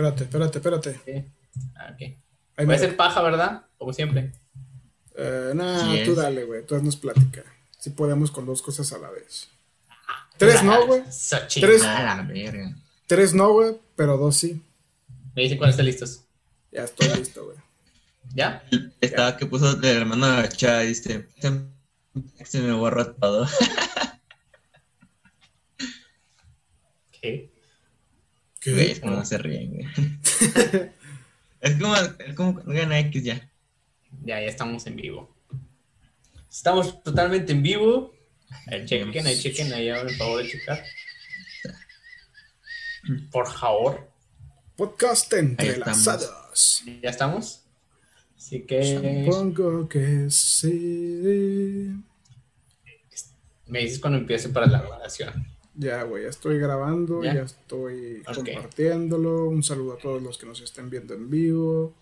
Espérate, espérate, espérate. Sí. Ah, ok. Ahí Puede me- ser paja, ¿verdad? Como siempre. Eh, nah, Sí tú es. dale, güey. Tú haznos plática. Si podemos con dos cosas a la vez. Tres no, güey. Tres. Ah, la verga. Tres no, güey, pero dos sí. Me dicen cuando estén listos. Ya estoy listo, güey. ¿Ya? Estaba que puso el hermano Chá, dice, se, se me borró todo. ¿Qué? Güey, es como no se ríen, güey. es como, es como gana X ya. Ya, ya estamos en vivo. Estamos totalmente en vivo. Ahí chequen, ahí chequen, ahí hagan el favor de checar. Por favor. Podcast entrelazados. ¿Ya estamos? Así que Supongo que sí. me dices cuando empiece para la grabación. Ya, güey, ya estoy grabando, Ya. ya, estoy compartiéndolo. Un saludo a todos los que nos estén viendo en vivo.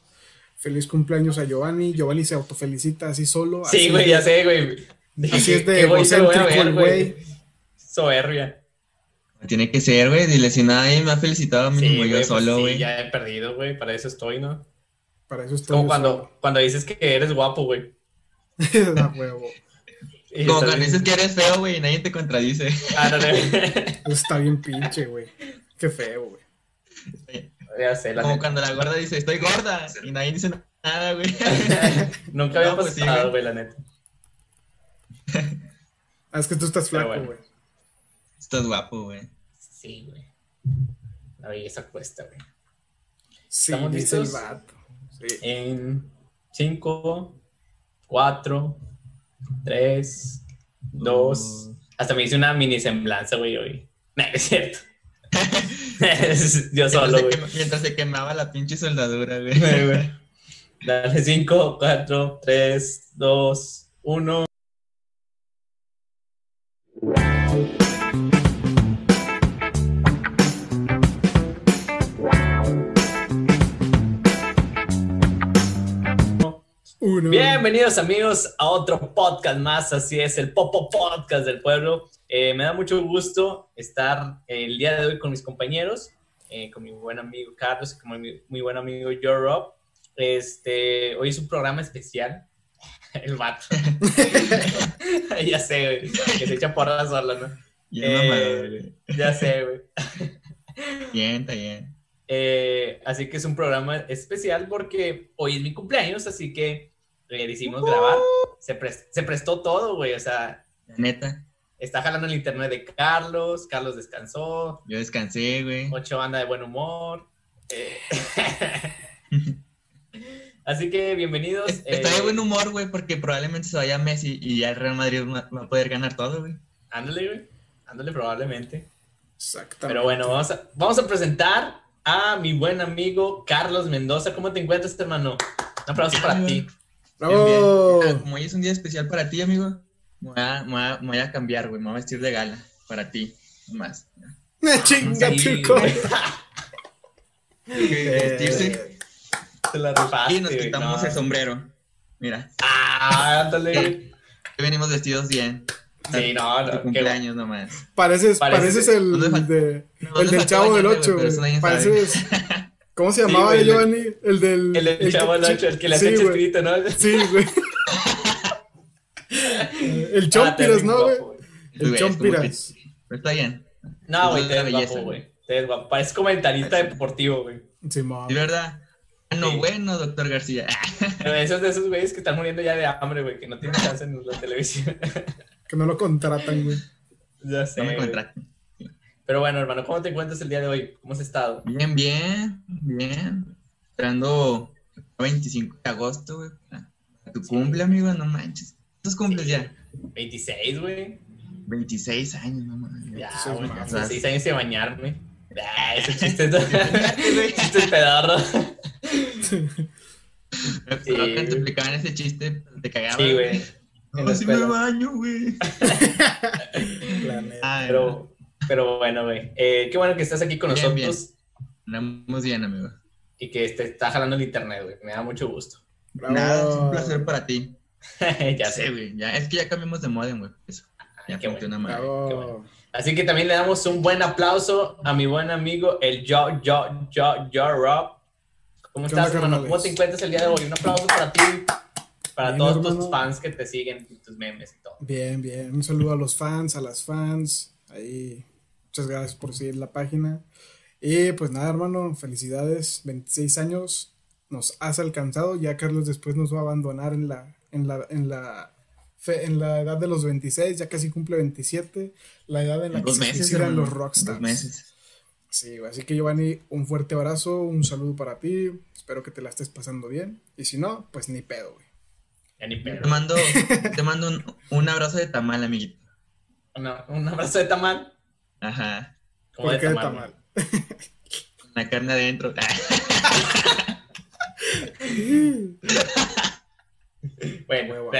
Feliz cumpleaños a Giovanni. Giovanni se autofelicita así solo. Sí, güey, ya sé, güey. Así es de ¿Qué voy te voy a egocéntrico el güey. Soberbia. Tiene que ser, güey. Dile, si nadie me ha felicitado, Sí, mínimo güey, yo pues solo, sí, güey. ya he perdido, güey. Para eso estoy, ¿no? Para eso Es estoy. como cuando, cuando dices que eres guapo, güey. huevo. Y Como cuando bien- dices que eres feo, güey, y nadie te contradice. Eso está bien pinche, güey. Qué feo, güey. Como cuando la gorda dice, estoy gorda, y nadie dice nada, güey. Nunca había No, pues pasado, güey. güey, la neta. Ah, es que tú estás flaco, bueno. güey. Estás guapo, güey. Sí, güey. La belleza cuesta, güey. Sí, ¿Estamos dice el listos? vato. Sí. En 5, 4, 3, 2. Hasta me hice una mini semblanza, güey, hoy. No, es cierto. Yo solo, mientras, se güey. quema- mientras se quemaba la pinche soldadura, güey. Dale, 5, 4, 3, 2, 1. Bienvenidos amigos a otro podcast más, así es, el Popo Podcast del pueblo. Eh, me da mucho gusto estar el día de hoy con mis compañeros, eh, con mi buen amigo Carlos y con mi muy buen amigo Joe Rob. Este, hoy es un programa especial, el vato. ya sé, güey, que se echa porras solo, ¿no? Eh. Ya sé, güey. Bien, está bien. Eh, así que es un programa especial porque hoy es mi cumpleaños, así que le decidimos grabar. Se, pres- se prestó todo, güey. O sea, La neta, está jalando el internet de Carlos. Carlos descansó. yo descansé, güey. Ocho anda de buen humor. eh, así que bienvenidos. Es- Está eh, de buen humor, güey, porque probablemente se vaya Messi y ya el Real Madrid va va a poder ganar todo, güey. Ándale, güey. Ándale, probablemente. Exactamente. Pero bueno, vamos a, vamos a presentar a mi buen amigo Carlos Mendoza. ¿Cómo te encuentras, hermano? Un aplauso para ti. ¡Bravo! Bien, bien. Ah, Como hoy es un día especial para ti, amigo, me voy a, me voy a- me voy a cambiar, güey. Me voy a vestir de gala para ti. Más. ¡Chinga, Sí, chico! güey. Vestirse Te la rifaste, y nos quitamos no. el sombrero. Mira, Ah, ándale. venimos vestidos bien. Sí, no, no, Tu qué cumpleaños nomás. Pareces, Pareces- pareces el, ¿Dónde fal- de, el del chavo del bañarme, 8, güey, pero eso güey. nadie Pareces. ¿Cómo se Sí, llamaba güey, el- Giovanni? El del. El del chavo del que- ocho, el que le sí, hace chespirito, ¿no? Sí, güey. el Chompiras, Ah, ¿no, güey? El Chompiras. Pero está bien. No, güey, te belleza, guapo, güey. Te ves guapo. Parece comentarista deportivo, güey. Simón. ¿De verdad? No, Sí. bueno, doctor García. Pero esos de esos güeyes que están muriendo ya de hambre, güey, que no tienen chance en la televisión. Que no lo contratan, güey. ya sé. No me güey. Pero bueno, hermano, ¿cómo te encuentras el día de hoy? ¿Cómo has estado? Bien, bien, bien. Esperando el 25 de agosto, güey. Tu cumple, amigo, no manches. ¿Cuántos cumples ya? 26, güey. 26 años, no mames. Ya, Sí, güey. mames. 26 años de bañarme. Ah, ese chiste es... chiste. Me acuerdo que te explicaban ese chiste, te cagaba. Sí, güey. No, sí me baño, güey. La neta. Ay, Pero, pero bueno, güey. Eh, qué bueno que estás aquí con Bien, nosotros Andamos bien, amigo. y que te está jalando el internet, güey. Me da mucho gusto. Bravo. Nada, es un placer para ti. ya sé, güey. Ya, es que ya cambiamos de modem, güey. Eso. Ya qué. Bravo. Así que también le damos un buen aplauso a mi buen amigo, el Yo, Yo, Yo, Yo, Rob. ¿Cómo ¿Qué estás, hermano? ¿Cómo te encuentras el día de hoy? Un aplauso para ti, para Bien, todos hermano. tus fans que te siguen, tus memes y todo. Bien, bien. Un saludo a los fans, a las fans. Ahí, muchas gracias por seguir la página. Y pues nada, hermano, felicidades. 26 años nos has alcanzado. Ya Carlos después nos va a abandonar en la, en la, en la, fe- en la edad de los 26. Ya casi cumple 27. La edad en la que Dos se meses, hermano. los rockstars. Dos meses. Sí, güey, así que Giovanni, un fuerte abrazo, un saludo para ti. Espero que te la estés pasando bien. Y si no, pues ni pedo, güey. Ya ni pedo. Te mando, te mando un, un abrazo de tamal, amiguito. Una- un abrazo de tamal. Ajá. Como ¿Por de qué de tamal. la carne adentro. Bueno, Huevo.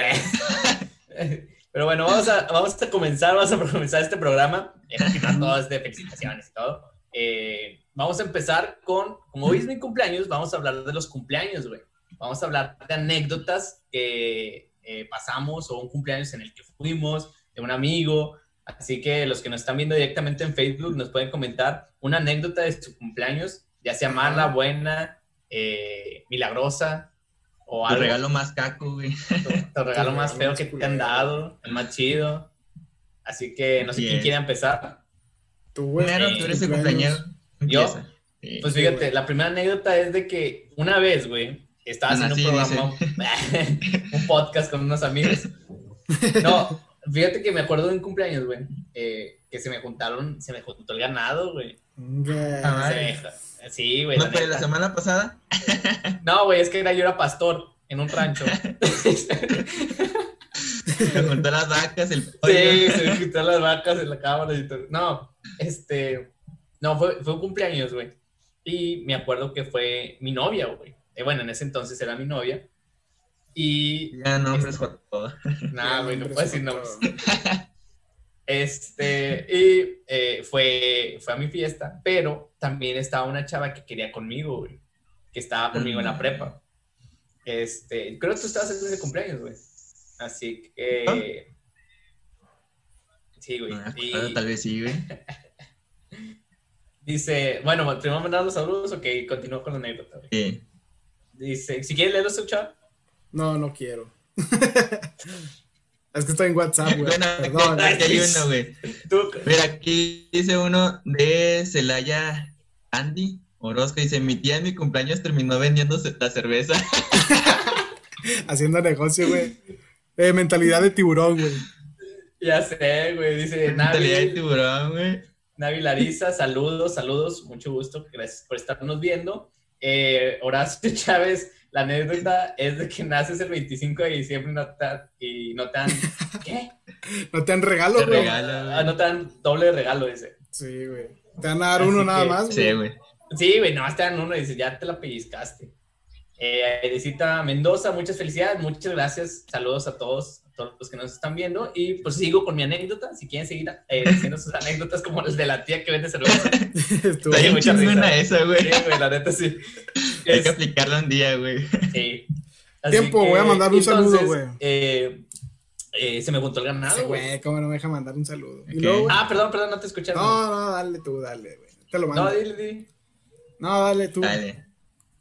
pero bueno, vamos a, vamos a comenzar, vamos a comenzar este programa, eh, quitando todas de felicitaciones y todo. Eh, vamos a empezar con, como hoy es mi cumpleaños, vamos a hablar de los cumpleaños, güey. Vamos a hablar de anécdotas que eh, pasamos o un cumpleaños en el que fuimos, de un amigo. Así que los que nos están viendo directamente en Facebook nos pueden comentar una anécdota de su cumpleaños, ya sea mala, buena, eh, milagrosa o El algo regalo más caco, güey. tu regalo más feo que te han dado, el más chido. Así que no sé quién quiere empezar. Tú, güey, Primero, tú eres el cumpleañero. ¿Yo? Sí. Pues fíjate, la primera anécdota es de que una vez, güey, estaba haciendo un programa, un podcast con unos amigos. No, fíjate que me acuerdo de un cumpleaños, güey, eh, que se me juntaron, se me juntó el ganado, güey. Ah, Se me- Sí, güey. ¿No la fue neta. la semana pasada? No, güey, es que era, yo era pastor en un rancho. Se juntó las vacas, el Sí, pollo. se me quitaron las vacas en la cámara y todo. No, este. No, fue, fue un cumpleaños, güey. Y me acuerdo que fue mi novia, güey. Eh, bueno, en ese entonces era mi novia. Y. Ya nombres por todo. Nada, güey, no puedo decir nombres. Este. Y eh, fue, fue a mi fiesta, pero también estaba una chava que quería conmigo, güey. Que estaba conmigo en la prepa. Este. Creo que tú estabas en ese cumpleaños, güey. Así que. Sí, güey. No Y- acuerdo, Tal vez sí, güey. Dice, bueno, primero mandar los saludos, ok, continúo con la anécdota. güey. Sí. Dice, si quieres leerlo, escucha. No, no quiero. es que estoy en WhatsApp, güey. Bueno, Perdón. aquí hay uno, güey. Tú, Mira, aquí dice uno de Celaya Andy Orozco. Dice, mi tía en mi cumpleaños terminó vendiendo la cerveza. Haciendo negocio, güey. Eh, mentalidad de tiburón, güey. ya sé, güey, dice Mentalidad de Navi, tiburón, güey. Navi Larisa, saludos, saludos, mucho gusto, gracias por estarnos viendo. Eh, Horacio Chávez, la anécdota es de que naces el 25 de diciembre y no te, dan- y no te dan, ¿qué? No te dan regalo, Te güey. Ah, no te dan doble de regalo, dice. Sí, güey. Te van a dar uno nada más. Sí, güey. Sí, güey, no, te dan uno y dice, ya te la pellizcaste. Eh, Edecita Mendoza, muchas felicidades, muchas gracias. Saludos a todos, todos los que nos están viendo. Y pues sigo con mi anécdota. Si quieren seguir eh, diciendo sus anécdotas como el de la tía que vende cerveza. Estuvo- Está mucha chingona risa. esa, güey. Sí, güey, la neta sí. Hay Es- que aplicarla un día, güey. sí. Así Tiempo, voy a mandar un saludo, güey. eh, eh, se me juntó el ganado, güey. cómo no me deja mandar un saludo. Luego, Ah, perdón, perdón, no te escuché. No, no, no, dale tú, dale, güey. Te lo mando. no No, dile, dile. dale tú. Dale.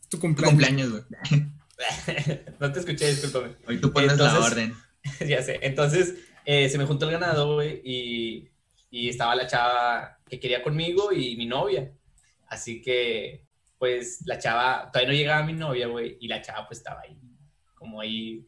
Tu Tu cumpleaños. cumpleaños, güey. no te escuché, discúlpame. Hoy tú pones la orden. ya sé. Entonces, eh, se me juntó el ganado, güey, y, y estaba la chava que quería conmigo y mi novia. Así que, pues, la chava, todavía no llegaba mi novia, güey, y la chava, pues, estaba ahí, como ahí,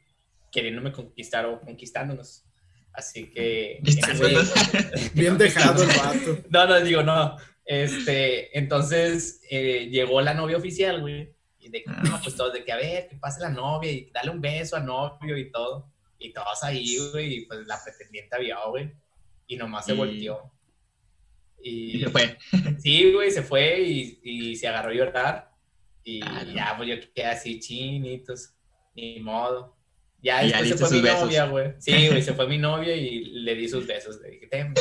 queriéndome conquistar o conquistándonos. Así que... Bien dejado el vato. no, no, digo, no. Este, entonces eh, llegó la novia oficial, güey. Y de que, no, pues todos de que, a ver, que pase la novia y dale un beso al novio y todo. Y todos ahí, güey, y pues la pretendiente vio, güey. Y nomás se Y- volteó. Y, Y se fue. Sí, güey, se fue y, y se agarró a llorar. Y Ah, no. ya, pues yo quedé así, chinitos. Ni modo. Ya Y ya después se fue mi besos. novia, güey. Sí, güey, se fue mi novia y le di sus besos. Le dije, "Ten,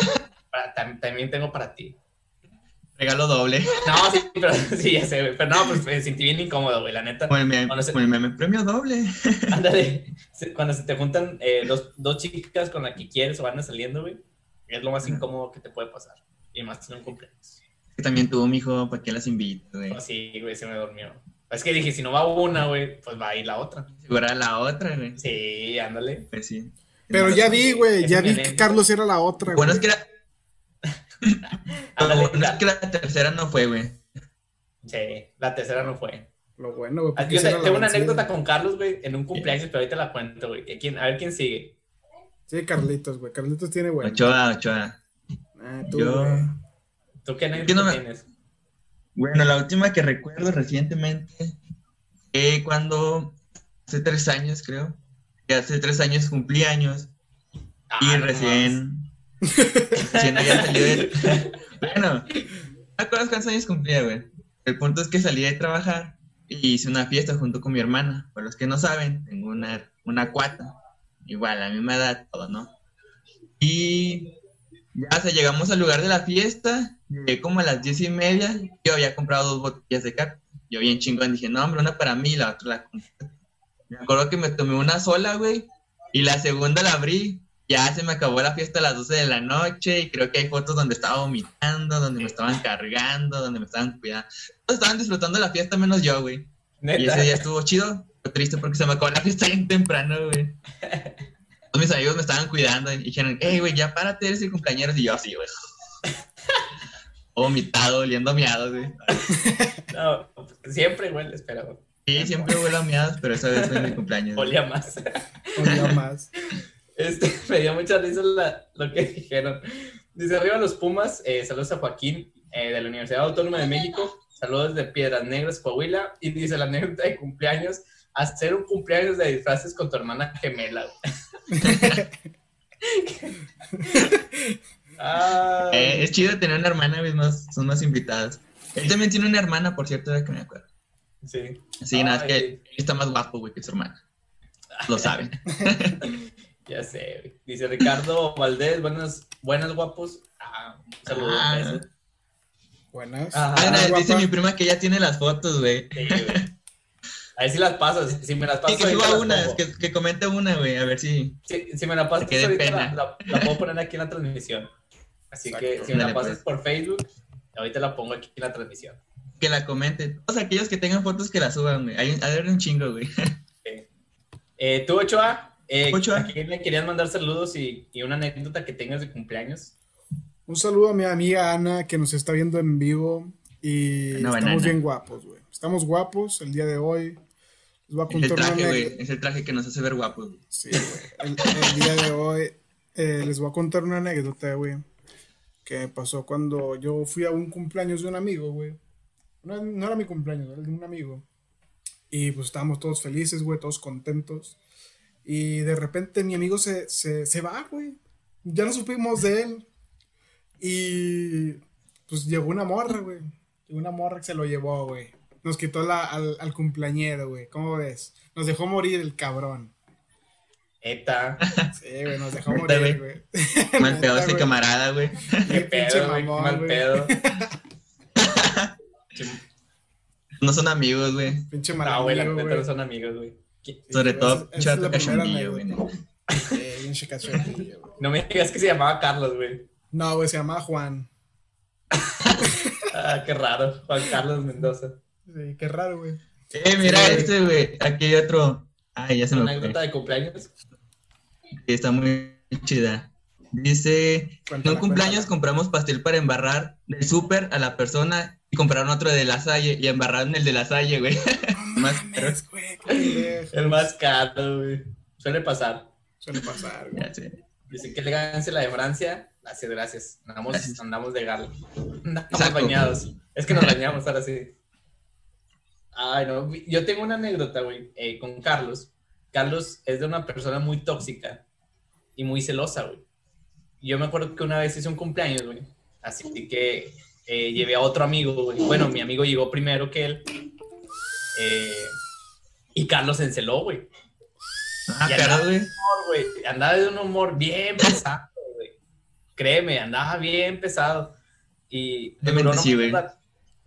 para- tam- también tengo para ti. Regalo doble. No, sí, pero sí, ya sé, güey. Pero no, pues me sentí bien incómodo, güey, la neta. Como el meme, Bueno, se- como el meme, premio doble. Ándale. Cuando se te juntan eh, dos, dos chicas con las que quieres o van saliendo, güey. Es lo más incómodo que te puede pasar. Y más en un cumpleaños. Que también tuvo mi hijo, ¿para qué las invito, güey? Oh, sí, güey, se me durmió. Es que dije, si no va una, güey, pues va a ir la otra. Seguro era la otra, güey. Sí, ándale. Pues sí. Pero ya vi, güey, ya vi que. Carlos era la otra, Bueno, güey. es que era. Ándale, Lo bueno la- es que la tercera no fue, güey. Sí, la tercera no fue. Lo bueno, güey. Yo te- tengo una vencida. anécdota con Carlos, güey, en un cumpleaños, pero ahorita la cuento, güey. ¿A ver quién sigue. Sí, Carlitos, güey. Carlitos tiene, güey. Ochoa, Ochoa. Ah, tú, Yo. güey. ¿Tú qué no anécdota me- tienes? Bueno, la última que recuerdo recientemente fue cuando hace tres años, creo. Que hace tres años cumplí años y Ah, no recién. recién había salido de. Bueno, no me acuerdo cuántos años cumplía, güey. El punto es que salí de trabajar y hice una fiesta junto con mi hermana. Para los que no saben, tengo una, una cuata. Igual, a la misma edad, todo, ¿no? Y ya, o sea, llegamos al lugar de la fiesta, llegué como a las diez y media, yo había comprado dos botellas de carne. Yo bien chingón dije, no, hombre, una para mí y la otra la compré. Me acuerdo que me tomé una sola, güey, y la segunda la abrí. Ya se me acabó la fiesta a las 12 de la noche y creo que hay fotos donde estaba vomitando, donde me estaban cargando, donde me estaban cuidando. Todos estaban disfrutando la fiesta menos yo, güey. Y ese día estuvo chido, pero triste porque se me acabó la fiesta bien temprano, güey. Todos mis amigos me estaban cuidando y dijeron, hey, güey, ya párate, eres el cumpleaños. Y yo así, güey. Vomitado, oliendo a miados, güey. No, siempre huele, espera, güey. Sí, siempre huelo a miados, pero esa vez fue mi cumpleaños. Olía más. Olía más. Este, me dio mucha risa la- lo que dijeron. Dice arriba los Pumas, eh, saludos a Joaquín eh, de la Universidad Autónoma de México, saludos de Piedras Negras, Coahuila, y dice la anécdota de cumpleaños, hacer un cumpleaños de disfraces con tu hermana gemela. Ah, Eh, es chido tener una hermana, güey, más, son más invitadas. Él también tiene una hermana, por cierto, de que me acuerdo. sí. Sí, nada, es que está más guapo, güey, que su hermana. Lo saben. Ya sé, güey. Dice Ricardo Valdés, buenas, buenas guapos. Ah, un saludo. Ah. Buenas. Ajá. Buenas, dice guapa. mi prima que ya tiene las fotos, güey. Sí, güey. A ver si las pasas. Si me las Sí, pasas, que ahorita suba una, que, que comente una, güey, a ver si. Si, si me la pasas Que dé ahorita, la, la- la puedo poner aquí en la transmisión. Así que si me la Dale, pasas pues. por Facebook, ahorita la pongo aquí en la transmisión. que la comenten. Todos aquellos que tengan fotos que la suban, güey. Hay, hay un chingo, güey. Eh, ¿Tú, Ochoa? Eh. ¿A quién le querías mandar saludos y, y una anécdota que tengas de cumpleaños? Un saludo a mi amiga Ana que nos está viendo en vivo y Una estamos banana. bien guapos, güey. Estamos guapos el día de hoy. Les voy a Es el contar traje, güey. Es el traje que nos hace ver guapos, güey. Sí, güey. El, el día de hoy eh, les voy a contar una anécdota, güey. Que pasó cuando yo fui a un cumpleaños de un amigo, güey. No, no era mi cumpleaños, era de un amigo. Y pues estábamos todos felices, güey, todos contentos. Y de repente mi amigo se, se, se va, güey. Ya no supimos de él. Y pues llegó una morra, güey. Llegó una morra que se lo llevó, güey. Nos quitó la, al, al cumpleañero, güey. ¿Cómo ves? Nos dejó morir el cabrón. Eta, Sí, güey, nos dejó morir, güey. Mal pedo ese camarada, güey. qué pedo, güey, mal pedo. No son amigos, güey. Pinche mal No, güey, la amigo, neta güey. no son amigos, güey. Sobre todo, es cachondillo, güey. pinche cachondillo, güey. No me digas que se llamaba Carlos, güey. No, güey, se llama Juan. Ah, qué raro. Juan Carlos Mendoza. Sí, qué raro, güey. Eh, mira Sí. este, güey. Aquí hay otro. Ay, ya se Una me fue. anécdota de cumpleaños. Está muy chida. Dice, en un cumpleaños compramos pastel para embarrar del súper a la persona y compraron otro de la Salle y embarraron el de la Salle, güey. Más-. El más caro, güey. Suele pasar. Suele pasar, güey. Dice que elegancia la de Francia. Gracias, gracias. Andamos, Gracias. andamos de gala. Andamos Saco. bañados. Es que nos bañamos ahora sí. Ay, no. Yo tengo una anécdota, güey, eh, con Carlos. Carlos es de una persona muy tóxica y muy celosa, güey. Yo me acuerdo que una vez hice un cumpleaños, güey. Así que eh, llevé a otro amigo, güey. Bueno, mi amigo llegó primero que él. Eh, y Carlos se enceló, güey. Ah, pero, no. güey. humor, güey. Andaba de un humor bien pesado, güey. Créeme, andaba bien pesado. Y duró, sí, un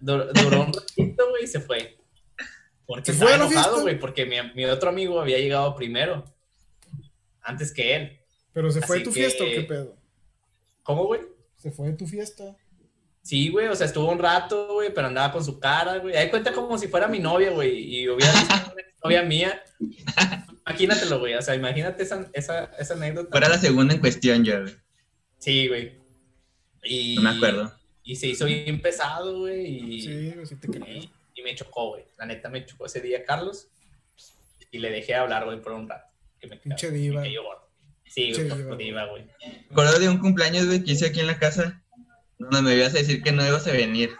duró un ratito, güey, y se fue. Porque ¿Se fue estaba enojado, fiesta? güey, porque mi, mi otro amigo había llegado primero. Antes que él. Pero se fue Así tu que- fiesta o qué pedo? ¿Cómo, güey? Se fue de tu fiesta. Sí, güey, o sea, estuvo un rato, güey, pero andaba con su cara, güey. Ahí cuenta como si fuera mi novia, güey, y hubiera visto una novia mía. Imagínatelo, güey, o sea, imagínate esa, esa, esa anécdota. Fuera la segunda en cuestión ya, güey. Sí, güey. Y, No me acuerdo. Y se hizo bien pesado, güey, y, Sí, sí te creo. y, y me chocó, güey. La neta me chocó ese día Carlos y le dejé hablar, güey, por un rato. Que me, Pinche me diva. cayó. Sí, güey, diva, güey. Me acuerdo de un cumpleaños, güey, que hice aquí en la casa, donde me ibas a decir que no ibas a venir.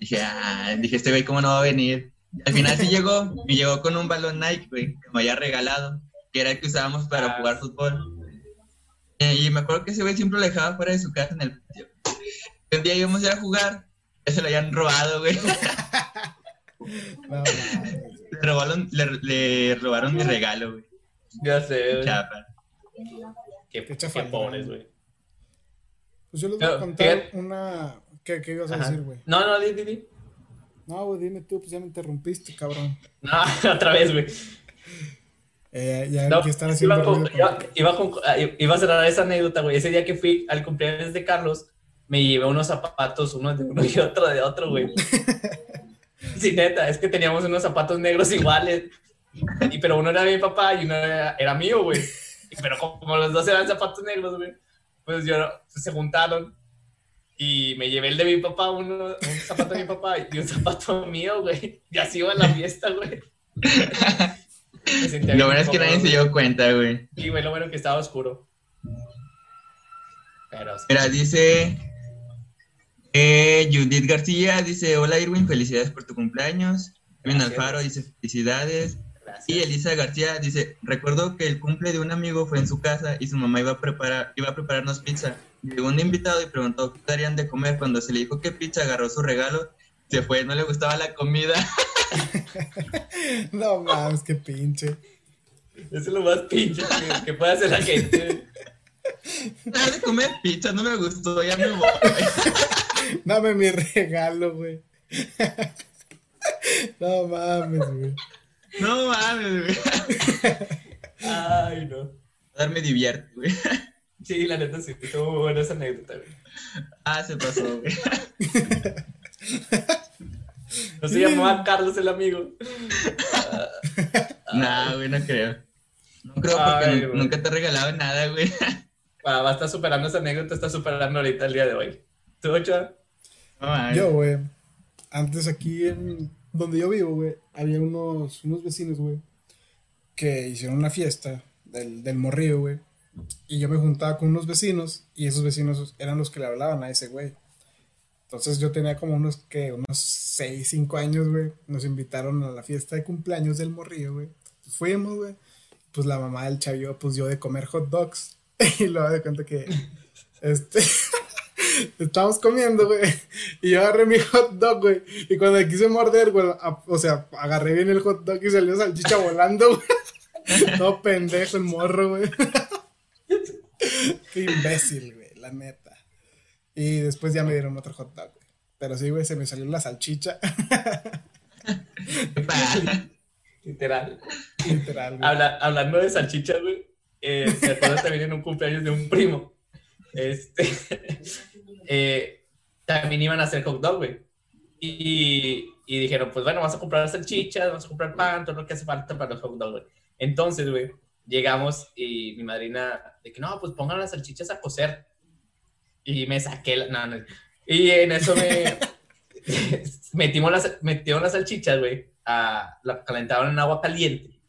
Dije, ah, dije, este güey, ¿cómo no va a venir? Y al final sí llegó, y llegó con un balón Nike, güey, que me había regalado, que era el que usábamos para Ah. jugar fútbol. Y me acuerdo que ese güey siempre lo dejaba fuera de su casa en el patio. Un día íbamos a ir a jugar, ya se lo habían robado, güey. No. Le robaron, le, le robaron mi regalo, güey. Ya sé, güey. Chapa. Qué, Qué qué pobres, güey. Pues yo les voy a contar una. ¿Qué, qué ibas a Ajá. decir, güey? No, no, di, di, di. No, güey, dime tú, pues ya me interrumpiste, cabrón. No, otra vez, güey. Eh, ya, No, están haciendo iba, con- iba- con- iba con- ah, iba a cerrar esa anécdota, güey. Ese día que fui al cumpleaños de Carlos, me llevé unos zapatos, uno de uno y otro de otro, güey. Sí, neta, es que teníamos unos zapatos negros iguales. Y, pero uno era de mi papá y uno era, era mío, güey. Pero como los dos eran zapatos negros, güey, pues yo se juntaron. Y me llevé el de mi papá, uno, un zapato de mi papá y un zapato mío, güey. Y así iba a la fiesta, güey. Lo bueno es que nadie se dio cuenta, güey. y güey, lo bueno que estaba oscuro. Pero sí. Mira, dice eh, Judith García, dice, hola Irwin, felicidades por tu cumpleaños. Irwin Gracias. Alfaro dice, felicidades. Gracias. Y Elisa García dice, recuerdo que el cumple de un amigo fue en su casa y su mamá iba a preparar, iba a prepararnos pizza. Llegó un invitado y preguntó qué darían de comer. Cuando se le dijo que pizza, agarró su regalo, se fue, no le gustaba la comida. No mames, qué pinche. Eso es lo más pinche que, que puede hacer la gente. Nada de comer pizza, no me gustó, ya me voy. Dame mi regalo, güey. No mames, güey. No mames, güey. Ay, no. Darme divierte, güey. Sí, la neta sí, estuvo muy buena esa anécdota, güey. Ah, se pasó, güey. No se llamaba Carlos el amigo. No, güey, no creo. No creo porque Ay, nu- güey. nunca te he regalado nada, güey. Va, va a estar superando esa anécdota, está superando ahorita el día de hoy. ¿Tú, Ochoa? No. Yo, güey. Antes aquí en donde yo vivo, güey, había unos, unos vecinos, güey, que hicieron una fiesta del, del morrillo, güey. Y yo me juntaba con unos vecinos y esos vecinos eran los que le hablaban a ese güey. Entonces yo tenía como unos, que Unos 6, 5 años, güey. Nos invitaron a la fiesta de cumpleaños del morrillo, güey. Fuimos, güey. Pues la mamá del chavillo, pues yo de comer hot dogs. Y luego de cuenta que, este, estábamos comiendo, güey. Y yo agarré mi hot dog, güey. Y cuando le quise morder, güey, a- o sea, agarré bien el hot dog y salió salchicha volando, güey. Todo pendejo el morro, güey. Qué imbécil, güey, la neta. Y después ya me dieron otro hot dog, güey. Pero sí, güey, se me salió la salchicha. Literal. Literal, güey. Habla- hablando de salchichas, güey, eh, me acuerdo también en un cumpleaños de un primo. Este, eh, también iban a hacer hot dog, güey. Y, y dijeron, pues bueno, vamos a comprar salchichas, vamos a comprar pan, todo lo que hace falta para los hot dog, güey. Entonces, güey, llegamos y mi madrina, de que no, pues pongan las salchichas a cocer. Y me saqué la. No, no. Y en eso me. metimos las, metieron las salchichas, güey. La calentaron en agua caliente.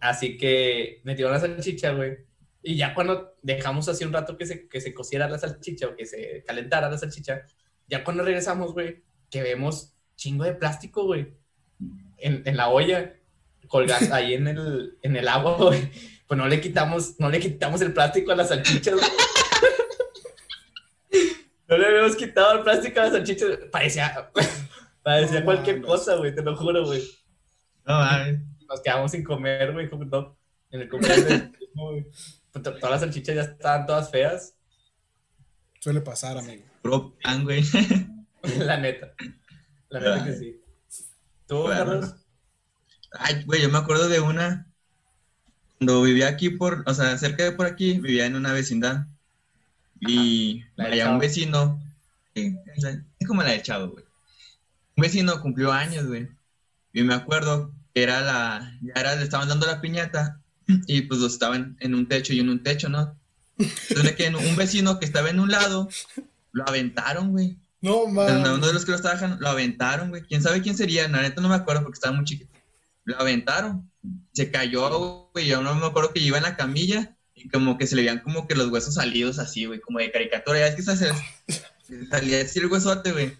Así que metieron la salchicha, güey. Y ya cuando dejamos así un rato que se, que se cociera la salchicha o que se calentara la salchicha, ya cuando regresamos, güey, que vemos chingo de plástico, güey, en, en la olla, colgando ahí en el, en el agua, güey. Pues no le quitamos, no le quitamos el plástico a las salchichas, güey. No le habíamos quitado el plástico a las salchichas. Parecía, parecía No cualquier cosa, güey, te lo juro, güey. No mames. Nos quedamos sin comer, güey, hot dog. En el cumpleaños güey. To- Todas las salchichas ya estaban todas feas, Suele pasar, amigo. Puro pan, güey. la neta. La neta que sí. ¿Tú, Bueno. Carlos? Ay, güey, yo me acuerdo de una. Cuando vivía aquí por, o sea, cerca de por aquí, vivía en una vecindad. Y del había un vecino, es como la de Chavo, güey. Un vecino cumplió años, güey. Y me acuerdo que era la, ya era, le estaban dando la piñata y pues los estaban en un techo y en un techo, ¿no? Entonces que un vecino que estaba en un lado, lo aventaron, güey. No, Uno man. de los que lo estaban lo aventaron, güey. ¿Quién sabe quién sería? La neta no me acuerdo porque estaba muy chiquito. Lo aventaron. Se cayó, güey. Yo no me acuerdo que iba en la camilla y como que se le veían como que los huesos salidos así, güey. Como de caricatura. Ya es que se hace- salía así el huesote, güey.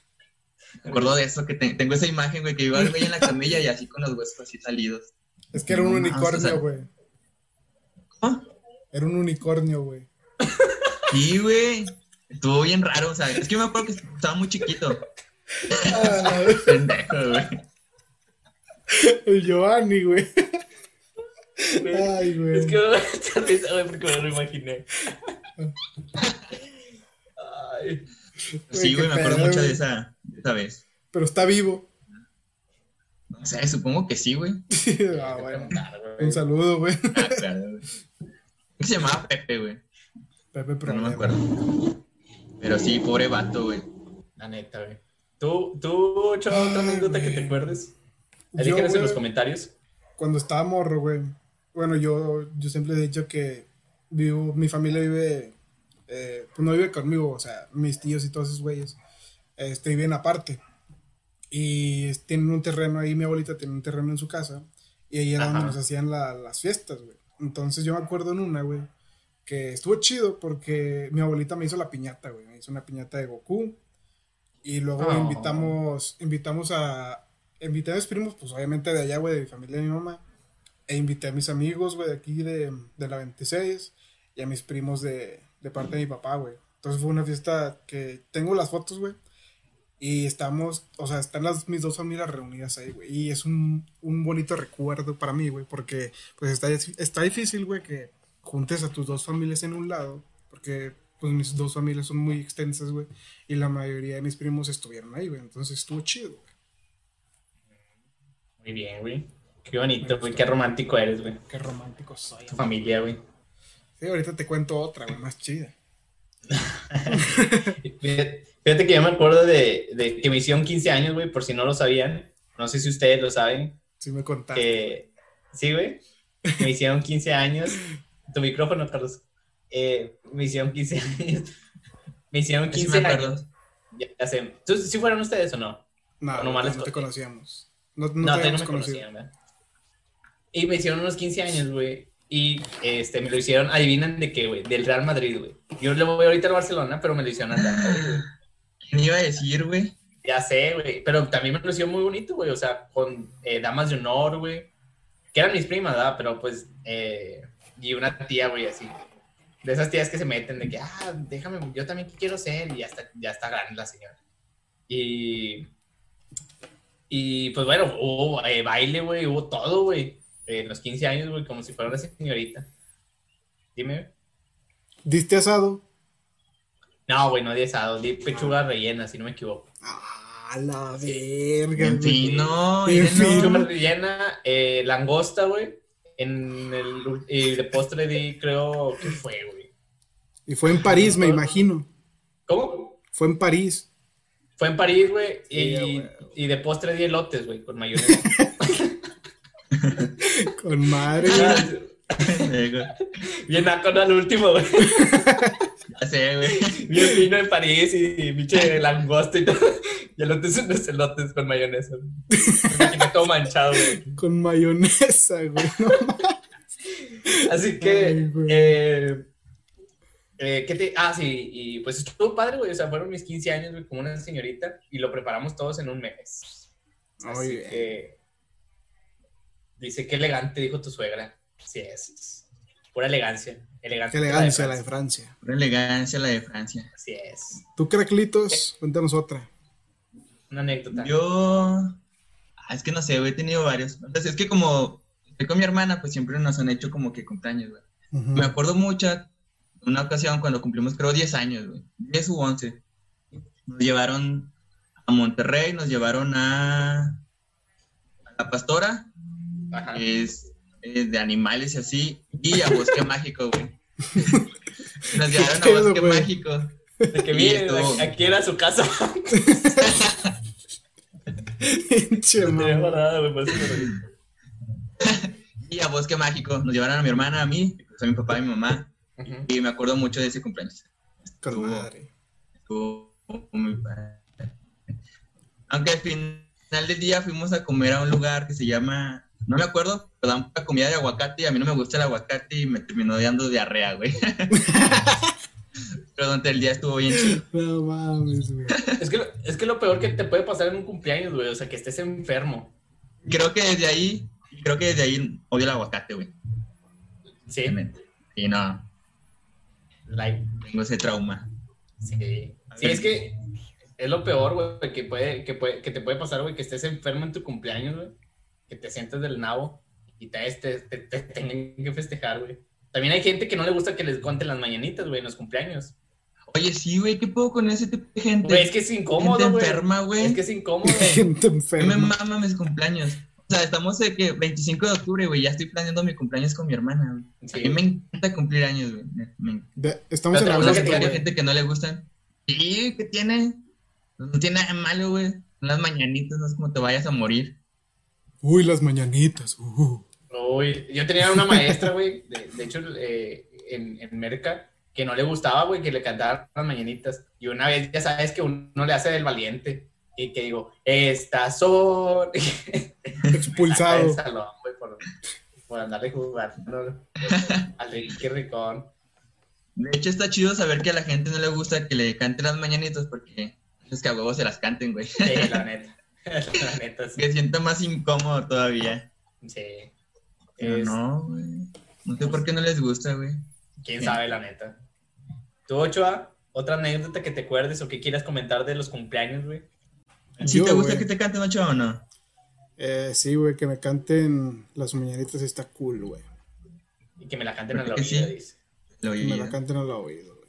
Me acuerdo de eso, que te- tengo esa imagen, güey, que iba el güey en la camilla y así con los huesos así salidos. Es que era un No, unicornio, o sea- güey. Era un unicornio, güey. Sí, güey. Estuvo bien raro, o sea, es que me acuerdo que estaba muy chiquito. Ah. Pendejo, güey. El Giovanni, güey. Ay, güey. Es que me risa, güey, porque me lo imaginé. Ay, Sí, güey, me acuerdo pedo, mucho de esa, de esa vez. Pero está vivo. No sé, supongo que sí, güey. ah, bueno. Güey. Un saludo, güey. Ah, claro, güey. Se llamaba Pepe, güey. Pepe Pero no me acuerdo. Pero sí, pobre vato, güey. La neta, güey. ¿Tú, tú, otra anécdota que te acuerdes? Ahí déjenos en los comentarios. cuando estaba morro, güey. Bueno, yo, yo siempre he dicho que vivo, mi familia vive, eh, pues no vive conmigo, o sea, mis tíos y todos esos güeyes, este, viven aparte. Y tienen un terreno ahí, mi abuelita tiene un terreno en su casa, y ahí era Ajá. donde nos hacían la- las fiestas, güey. Entonces yo me acuerdo en una, güey, que estuvo chido porque mi abuelita me hizo la piñata, güey, me hizo una piñata de Goku. Y luego Oh. invitamos, invitamos a, invité a mis primos, pues obviamente de allá, güey, de mi familia de mi mamá. E invité a mis amigos, güey, de aquí de, de la 26 y a mis primos de, de parte de mi papá, güey. Entonces fue una fiesta que tengo las fotos, güey. Y estamos, o sea, están las, mis dos familias reunidas ahí, güey. Y es un, un bonito recuerdo para mí, güey, porque pues está, está difícil, güey, que juntes a tus dos familias en un lado, porque pues mis dos familias son muy extensas, güey. Y la mayoría de mis primos estuvieron ahí, güey. Entonces estuvo chido, güey. Muy bien, güey. Qué bonito, güey. Qué romántico eres, güey. Qué romántico soy. Tu familia, güey. Sí, ahorita te cuento otra, güey, más chida. Fíjate que yo me acuerdo de, de que me hicieron 15 años, güey, por si no lo sabían. No sé si ustedes lo saben. Sí me contaste. sí, güey. Me hicieron 15 años. Tu micrófono, Carlos. Eh, me hicieron 15 años. Me hicieron Sí 15 me acuerdo. años. Ya, ya sé. ¿Tú, ¿Sí fueron ustedes o no? no, no, no, te conocíamos. No, no, No, te no me conocían, ¿verdad? Y me hicieron unos 15 años, güey. Y este, me lo hicieron, adivinen de qué, güey. Del Real Madrid, güey. Yo le voy ahorita al Barcelona, pero me lo hicieron al Real Madrid, güey. ¿Quién iba a decir, güey? Ya sé, güey. Pero también me lo hicieron muy bonito, güey. O sea, con eh, damas de honor, güey. Que eran mis primas, ¿verdad? Pero pues. eh, y una tía, güey, así. De esas tías que se meten de que, ah, déjame, yo también quiero ser. Y ya está, ya está grande la señora. Y. Y pues bueno, hubo eh, baile, güey. Hubo todo, güey. En los 15 años, güey, como si fuera una señorita. Dime, güey. ¿Diste asado? No, güey, no di asado. Di pechuga rellena, si no me equivoco. Ah, la verga, En güey. fin, no. En. Pechuga rellena, eh, langosta, güey. En el y de postre di, creo que fue, güey. Y fue en París, me imagino. ¿Cómo? Fue en París. Fue en París, güey. Sí, Y, y de postre di elotes, güey, con mayonesa. Con madre. Digo, Bien naco al último, güey. Ya sé, güey. Bien vino en París y pinche langosta y todo. Y elotes unos elotes con mayonesa. Me todo manchado, güey. Con mayonesa, güey. No, Así que, Ay, eh, eh, ¿qué te- Ah, sí, y pues estuvo padre, güey. O sea, fueron mis 15 años, güey, como una señorita. Y lo preparamos todos en un mes. Muy bien. que. Dice, qué elegante, dijo tu suegra. Sí, es. Pura elegancia. Elegante. Qué elegancia la de Francia. Una elegancia la de Francia. Así es. ¿Tú, Craclitos? Cuéntanos otra. Una anécdota. Yo. Ah, es que no sé, he tenido varios. Entonces, es que como estoy con mi hermana, pues siempre nos han hecho como que cumpleaños, güey. Me acuerdo mucho una ocasión cuando cumplimos, creo, 10 años, güey. 10 u 11. Nos llevaron a Monterrey, nos llevaron a, a La Pastora, Ajá. que es eh, de animales y así, y a Bosque Mágico, güey. Nos llevaron a Bosque? Mágico. De que miren, estuvo- aquí era su casa. Y a Bosque Mágico. Nos llevaron a mi hermana, a mí, pues, a mi papá y mi mamá. Y me acuerdo mucho de ese cumpleaños. Estuvo- madre. estuvo muy padre. Aunque al final del día fuimos a comer a un lugar que se llama, no me acuerdo, pero dan una comida de aguacate y a mí no me gusta el aguacate y me terminó dando diarrea, güey. pero durante el día estuvo bien chido. No mames, güey. Es que, es que lo peor que te puede pasar en un cumpleaños, güey, o sea, que estés enfermo. Creo que desde ahí, creo que desde ahí odio el aguacate, güey. Sí, Y no, like, tengo ese trauma. sí. Sí, es que es lo peor, güey, que, puede, que, puede, que te puede pasar, güey, que estés enfermo en tu cumpleaños, güey, que te sientes del nabo y te, te, te, te tengan que festejar, güey. También hay gente que no le gusta que les cuenten las mañanitas, güey, en los cumpleaños. Oye, sí, güey, ¿qué puedo con ese tipo de gente? Güey, es que es incómodo, gente güey. enferma, güey. Es que es incómodo. Gente A mí me enferma. mama mis cumpleaños. O sea, estamos de que 25 de octubre, güey, ya estoy planeando mi cumpleaños con mi hermana, güey. Sí. A mí me encanta cumplir años, güey. Me, estamos Pero en otra cosa Acuerdo agosto, que hay gente que no le gustan. Sí, ¿qué tiene? No tiene nada de malo, güey. Son las mañanitas, no es como te vayas a morir. Uy, las mañanitas. Uh. Uy, yo tenía una maestra, güey, de, de hecho, eh, en, en Merca, que no le gustaba, güey, que le cantaran las mañanitas. Y una vez, ya sabes que uno le hace del valiente. Y que digo, estas son... Expulsado. salón, güey, por, por andarle jugando al Ricky Ricón. De hecho, está chido saber que a la gente no le gusta que le canten las mañanitas porque es que a huevos se las canten, güey. Sí, la neta. La neta, sí. Que sienta más incómodo todavía. Sí. Pero Es- no, güey. No sé por qué no les gusta, güey. ¿Quién sabe, la neta? ¿Tú, Ochoa? ¿Otra anécdota que te acuerdes o que quieras comentar de los cumpleaños, güey? ¿Sí Yo, te gusta güey. que te canten ocho o no? Eh, sí, güey, que me canten las mañanitas está cool, güey. Y que me la canten a la Creo que oída, sí. dice. Lo Que me la canten al oído, güey.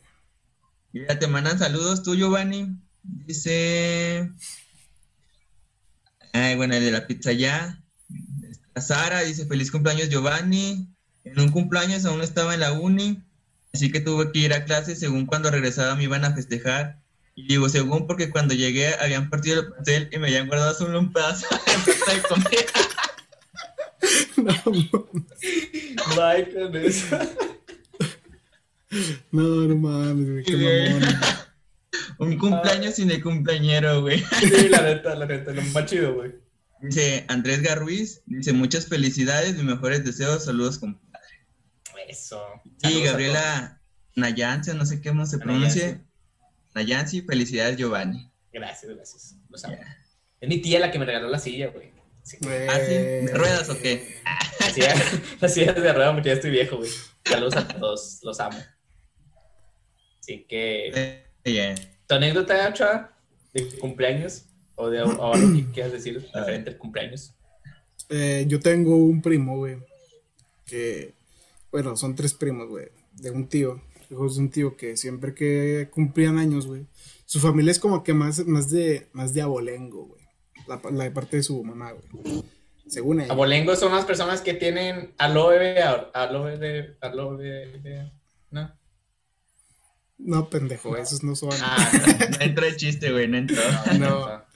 Mira, te mandan saludos tú, Giovanni. Dice. Ay, bueno, el de la pizza ya. Sara dice: Feliz cumpleaños, Giovanni. En un cumpleaños aún estaba en la uni, así que tuve que ir a clase. Según cuando regresaba me iban a festejar. Y digo, según porque cuando llegué habían partido el pastel y me habían guardado solo un pedazo de pizza de comida. No, mames. Bye con eso. no, mames, qué mamón. Un cumpleaños sin el cumpleañero, güey. Sí, la neta, la neta, lo más chido, güey. Dice Andrés Garruiz, dice muchas felicidades, mis mejores deseos, saludos compadre. Eso. Y Saludos a Gabriela Nayansi, no sé cómo se pronuncia. Nayansi, felicidades Giovanni. Gracias, gracias. Los amo. Es mi tía la que me regaló la silla, güey. Sí. ¿Ah, sí? ¿De ruedas o qué? La silla, la silla es de rueda porque ya estoy viejo, güey. Saludos a todos, los amo. Así que, ya. ¿Tu anécdota, Ochoa, de cumpleaños? ¿O de o algo que quieras decir referente al cumpleaños? Eh, yo tengo un primo, güey, que, bueno, son tres primos, güey, de un tío, hijos de un tío que siempre que cumplían años, güey, su familia es como que más, más de, más de abolengo, güey, la, la de parte de su mamá, güey, según ella. Abolengo son las personas que tienen aloe de, aloe de, aloe de- ¿no? No, pendejo, esos no son. Ah, No entró el chiste, güey, no entró. no. No.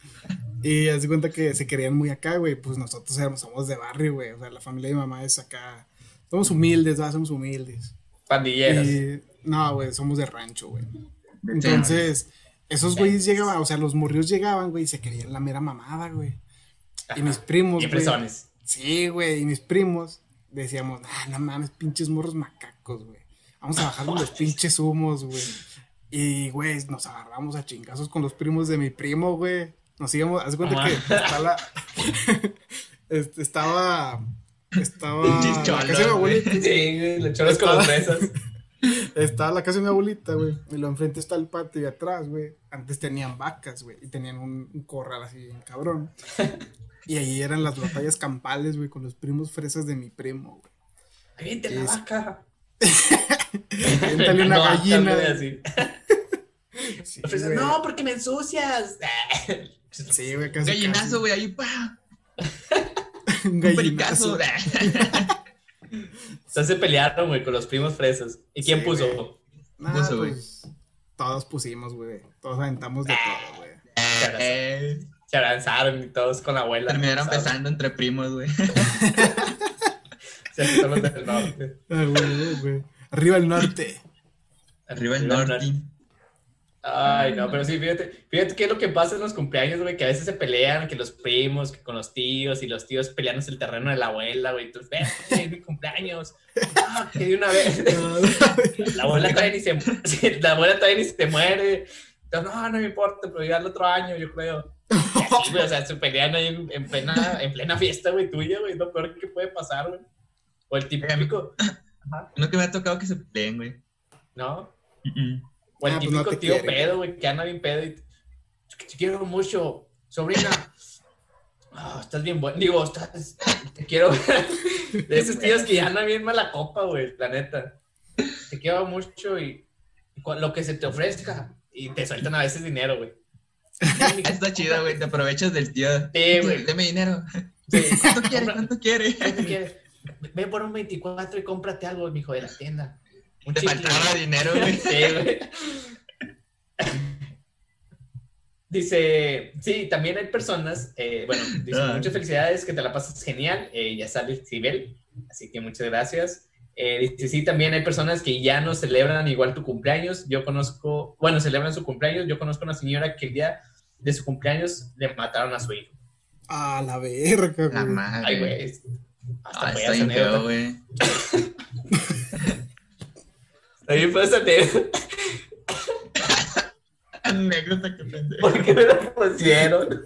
Y haz de cuenta que se querían muy acá, güey, pues nosotros éramos, somos de barrio, güey, o sea, la familia de mi mamá es acá, somos humildes, ¿va? Somos humildes. Pandilleros. Y, no, güey, somos de rancho, güey. Entonces, esos güeyes llegaban, o sea, los morrios llegaban, güey, y se querían la mera mamada, güey. Y mis primos, presones. Sí, güey, y mis primos decíamos, ah, no mames, pinches morros macacos, güey. Vamos a bajar los pinches humos, güey. Y, güey, nos agarramos a chingazos con los primos de mi primo, güey. Nos íbamos, haz de cuenta Ajá. que está la- este, estaba, estaba Pinches la casa de mi cholos, abuelita. Sí, güey, le choras con las fresas. Estaba la casa de mi abuelita, güey. Y lo enfrente está el patio y atrás, güey. Antes tenían vacas, güey. Y tenían un, un corral así, bien cabrón. Y ahí eran las batallas campales, güey, con los primos fresas de mi primo, güey. Aviente la vaca. Aviéntale una No, gallina. así. Sí, güey. no, porque me ensucias. Sí, güey, casi. Gallinazo, güey, ahí, pa. Un Un gallinazo. pericazo. Entonces se pelearon, güey, con los primos fresas. ¿Y quién Sí, puso? güey. Nah, puso, güey? pues, todos pusimos, güey. Todos aventamos de todo, güey. Eh, Se abrazaron y todos con la abuela. terminaron ¿sabes? besando entre primos, güey. Se los del norte. Ah, güey, güey. Arriba el norte. Arriba el norte. Ay, no, pero sí, fíjate, fíjate qué es lo que pasa en los cumpleaños, güey, que a veces se pelean, que los primos, que con los tíos, y los tíos peleándose el terreno de la abuela, güey, tú, ven, es mi cumpleaños, ah, que de una vez, la abuela todavía ni se, la abuela todavía ni se muere, Entonces, no, no me importa, pero ya el otro año, yo creo, y así, güey, o sea, se pelean ahí en, en plena, en plena fiesta, güey, tuya, güey, es lo peor que puede pasar, güey, o el típico, Ajá, No que me ha tocado que se peleen, güey. ¿no? O el Ah, pues no típico tío quiere. pedo, güey, que anda bien pedo y te, te quiero mucho, sobrina. Ah, estás bien bueno. Digo, estás, te quiero. De esos tíos que ya andan bien mala copa, güey, la neta. Te quiero mucho y, lo que se te ofrezca. Y te sueltan a veces dinero, güey. Está chido, güey. Te aprovechas del tío. Sí, güey. Deme dinero. Sí. ¿Cuánto quiere? Compra- ¿Cuánto quiere? ¿Qué te quieres? Ve por un 24 y cómprate algo, mijo, de la tienda. Un Te chicle. faltaba dinero, güey. Sí, güey. Dice, sí, también hay personas, eh, bueno, dice, Ah. muchas felicidades, que te la pasas genial, eh, ya sale el Cibel, así que muchas gracias. Eh, dice, sí, también hay personas que ya no celebran igual tu cumpleaños, yo conozco, bueno, celebran su cumpleaños, yo conozco una señora que el día de su cumpleaños le mataron a su hijo. A la verga, La güey. madre. Ay, güey, hasta Ah, está bien feo, güey. Está bien fea esa anécdota. Anécdota que pendejo. ¿Por qué me la pusieron?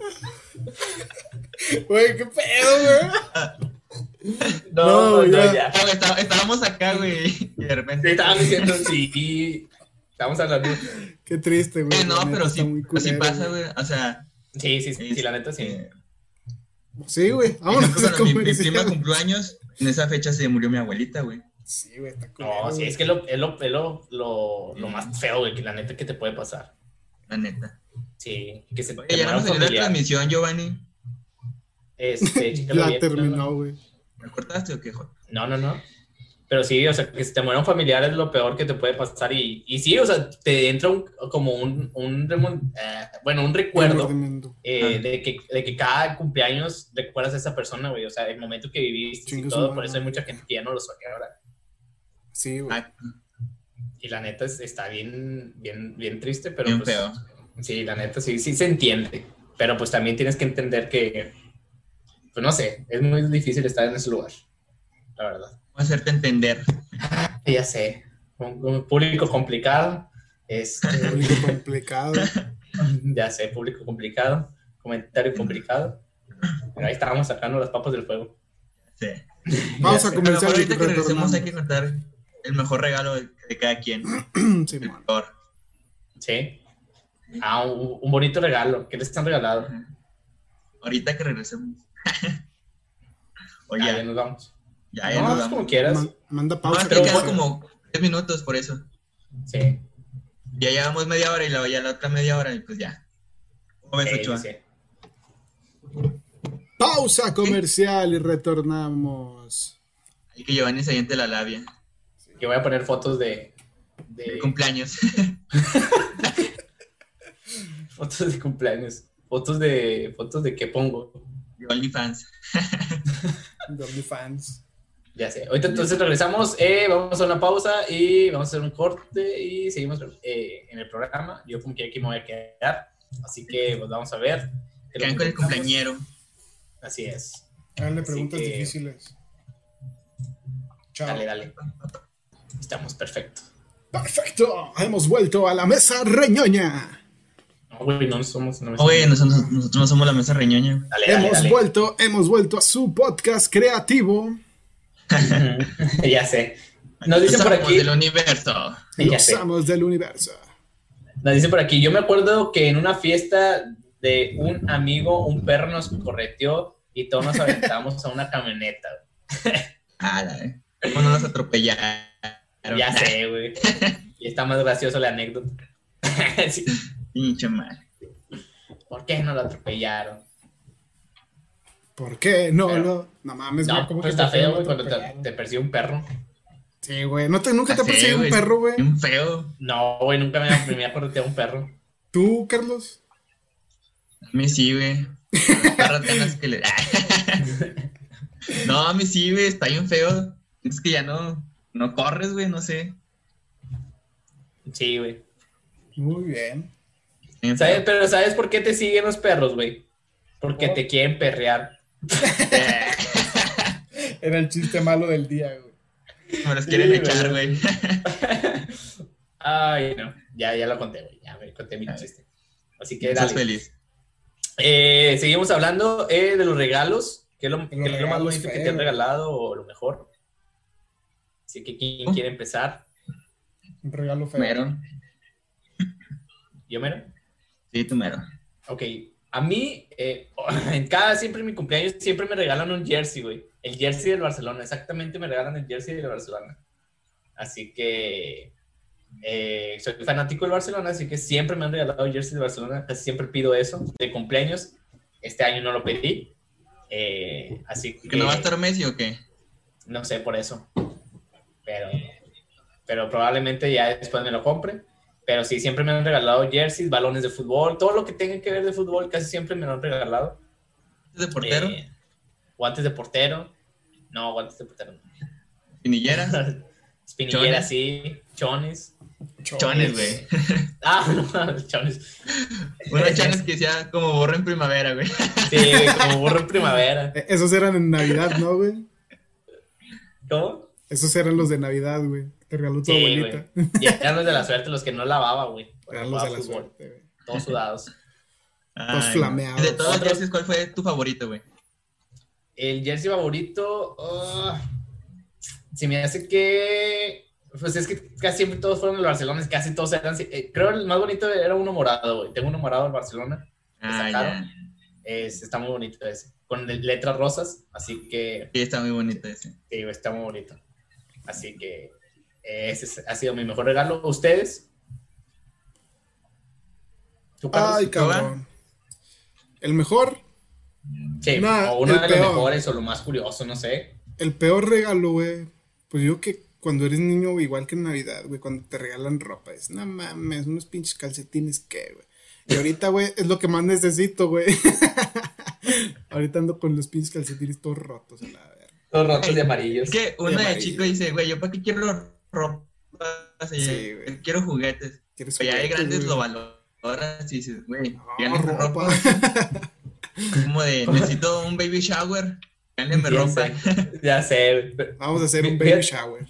Güey, qué pedo, güey. No, No, no, ya. ya. Güey, está- Estábamos acá, güey. Y de repente. Te estaban diciendo sí. Estamos hablando. Qué triste, güey. Eh, no, pero sí, muy pero sí culero, pasa, güey. O sea. Sí, sí, sí, sí, la neta sí. eh, Sí, güey. Vámonos mi, mi prima cumplió años, en esa fecha se murió mi abuelita, güey. Sí, güey, está culero. No, sí, güey. es que lo, es lo, es lo, lo, lo más feo, güey, que la neta que te puede pasar. La neta. Sí, que se Oye, ya no salió la transmisión, Giovanni. Este, bien, terminó, güey. ¿Me cortaste o qué, Joto? No, no, no. Pero sí, o sea, que se te muera un familiar es lo peor que te puede pasar. Y, y sí, o sea, te entra un, como un, un eh, bueno, un recuerdo eh, Ah. de, que, de que cada cumpleaños recuerdas a esa persona, güey. O sea, el momento que viviste Chingue y todo. madre. Por eso hay mucha gente que ya no lo sabe ahora. Sí, güey. Ah, Y la neta es- está bien, bien, bien triste, pero bien pues, sí, la neta sí, sí se entiende. Pero pues también tienes que entender que, pues no sé, es muy difícil estar en ese lugar, la verdad. Hacerte entender. Ya sé, un, un público complicado, este, Público complicado. ya sé, público complicado, comentario complicado. Pero ahí estábamos sacando las papas del fuego. Sí. Vamos Ya a comercial. ahorita que regresemos hay que contar el mejor regalo de, de cada quien. Sí, El peor. Sí. Ah, un, un bonito regalo. ¿Qué les han regalado? Ahorita que regresemos. o Ya, ya, ya nos vamos. Ya, no, como quieras. Man- manda No, pausa. es que pero quedan bueno. como 10 minutos por eso. Sí. Ya llevamos media hora y luego ya la otra media hora y pues ya. ¿Cómo ves, sí, Ochoa? sí. Pausa comercial y retornamos. Hay que Giovanni se aviente la labia. Que voy a poner fotos de, De de cumpleaños. fotos de cumpleaños. Fotos de fotos de qué pongo. de OnlyFans. De OnlyFans. Ya sé. Ahorita entonces regresamos, eh, vamos a una pausa y vamos a hacer un corte y seguimos eh, en el programa. Yo como que aquí me voy a quedar, así que pues vamos a ver. Quedan que con el cumpleañero. Así es. Dale preguntas que- difíciles. Chao. Dale, dale. Estamos perfecto. Perfecto. Hemos vuelto a la mesa reñoña. No, güey, no somos. No, Oye, nosotros, nosotros no somos la mesa reñoña. Dale, dale, hemos dale. vuelto, hemos vuelto a su podcast creativo. ya sé. Nos dicen por aquí. del universo. Ya sé. del universo. Nos dice por aquí, yo me acuerdo que en una fiesta de un amigo, un perro nos correteó y todos nos aventamos a una camioneta. Ah, eh. ¿Cómo no nos atropellaron? Ya sé, güey. Y está más gracioso la anécdota. Sí. Pinche mal. ¿Por qué no lo atropellaron? ¿Por qué? No, Pero- no. No mames, güey. No, ¿cómo pues que está te feo, güey, cuando te, te persigue un perro. Sí, güey. ¿No te, ¿Nunca te ha perseguido un perro, güey? Un feo. No, güey, nunca me, me había correteado un perro. ¿Tú, Carlos? A mí sí, güey. Que le. no, a mí sí, güey. Está bien feo. Es que ya no, no corres, güey. No sé. Sí, güey. Muy bien. ¿Sabes? Pero ¿sabes por qué te siguen los perros, güey? Porque te quieren perrear. Era el chiste malo del día, güey. Me los quieren Sí, echar, güey. Ay, no. Ya, ya lo conté, güey. Ya me conté mi chiste. Así que Estás dale. feliz. Eh, seguimos hablando eh, de los regalos. ¿Qué es lo, qué es lo más bonito que te han feos. regalado o lo mejor? Así que, ¿quién Oh. quiere empezar? Un regalo feo. Mero. ¿Yo mero? Sí, tú mero. Ok. A mí, eh, en cada, siempre en mi cumpleaños, siempre me regalan un jersey, güey. El jersey del Barcelona. Exactamente me regalan el jersey del Barcelona. Así que eh, soy fanático del Barcelona, así que siempre me han regalado el jersey del Barcelona. Casi siempre pido eso de cumpleaños. Este año no lo pedí. Eh, así que... ¿Que no va a estar Messi o qué? No sé por eso. Pero, pero probablemente ya después me lo compre. Pero sí, siempre me han regalado jerseys, balones de fútbol, todo lo que tenga que ver de fútbol, casi siempre me lo han regalado. ¿De portero? Eh, guantes de portero. No, guantes de portero. no. ¿Pinilleras? Espinillera, Chones. sí. Chones. Chones, güey. Ah, no, chones. Unos chones que decía como borro en primavera, güey. Sí, como burro en primavera. Eh, Esos eran en Navidad, ¿no, güey? ¿Cómo? Esos eran los de Navidad, güey. Te regaló tu Sí, abuelita. güey. Y eran los de la suerte, los que no lavaba, güey. Eran los de la fútbol, suerte, güey. Todos sudados. Ay, no. flameados. De todos los jerseys, ¿cuál fue tu favorito, güey? El jersey favorito, ah, se me hace que, pues es que casi siempre todos fueron del Barcelona, casi todos eran, eh, creo el más bonito era uno morado, güey. Tengo uno morado del Barcelona, Ah, sacaron? es, está muy bonito ese, con le- letras rosas, así que Sí, está muy bonito ese. sí, güey, está muy bonito. Así que ese es- ha sido mi mejor regalo. ¿Ustedes? ¿Tú, Carlos? Ay, cabrón. El mejor, Sí, Nah, o uno de los peor. mejores o lo más curioso, no sé. el peor regalo, güey. Pues yo que cuando eres niño, igual que en Navidad, güey, cuando te regalan ropa, es, no mames, unos pinches calcetines, ¿qué, güey? Y ahorita, güey, es lo que más necesito, güey. ahorita ando con los pinches calcetines todos rotos, a la verga. Los rotos de amarillos. Es que uno de amarillo. chico dice, güey, ¿yo para qué quiero ropa? Sí, quiero juguetes. ¿Quieres Pero ya de juguetes, grandes güey? lo valoras y dices, güey, No, ropa. ropa. Como de, necesito un baby shower, gánenme ropa. sé, Ya sé, güey. Vamos a hacer un baby shower.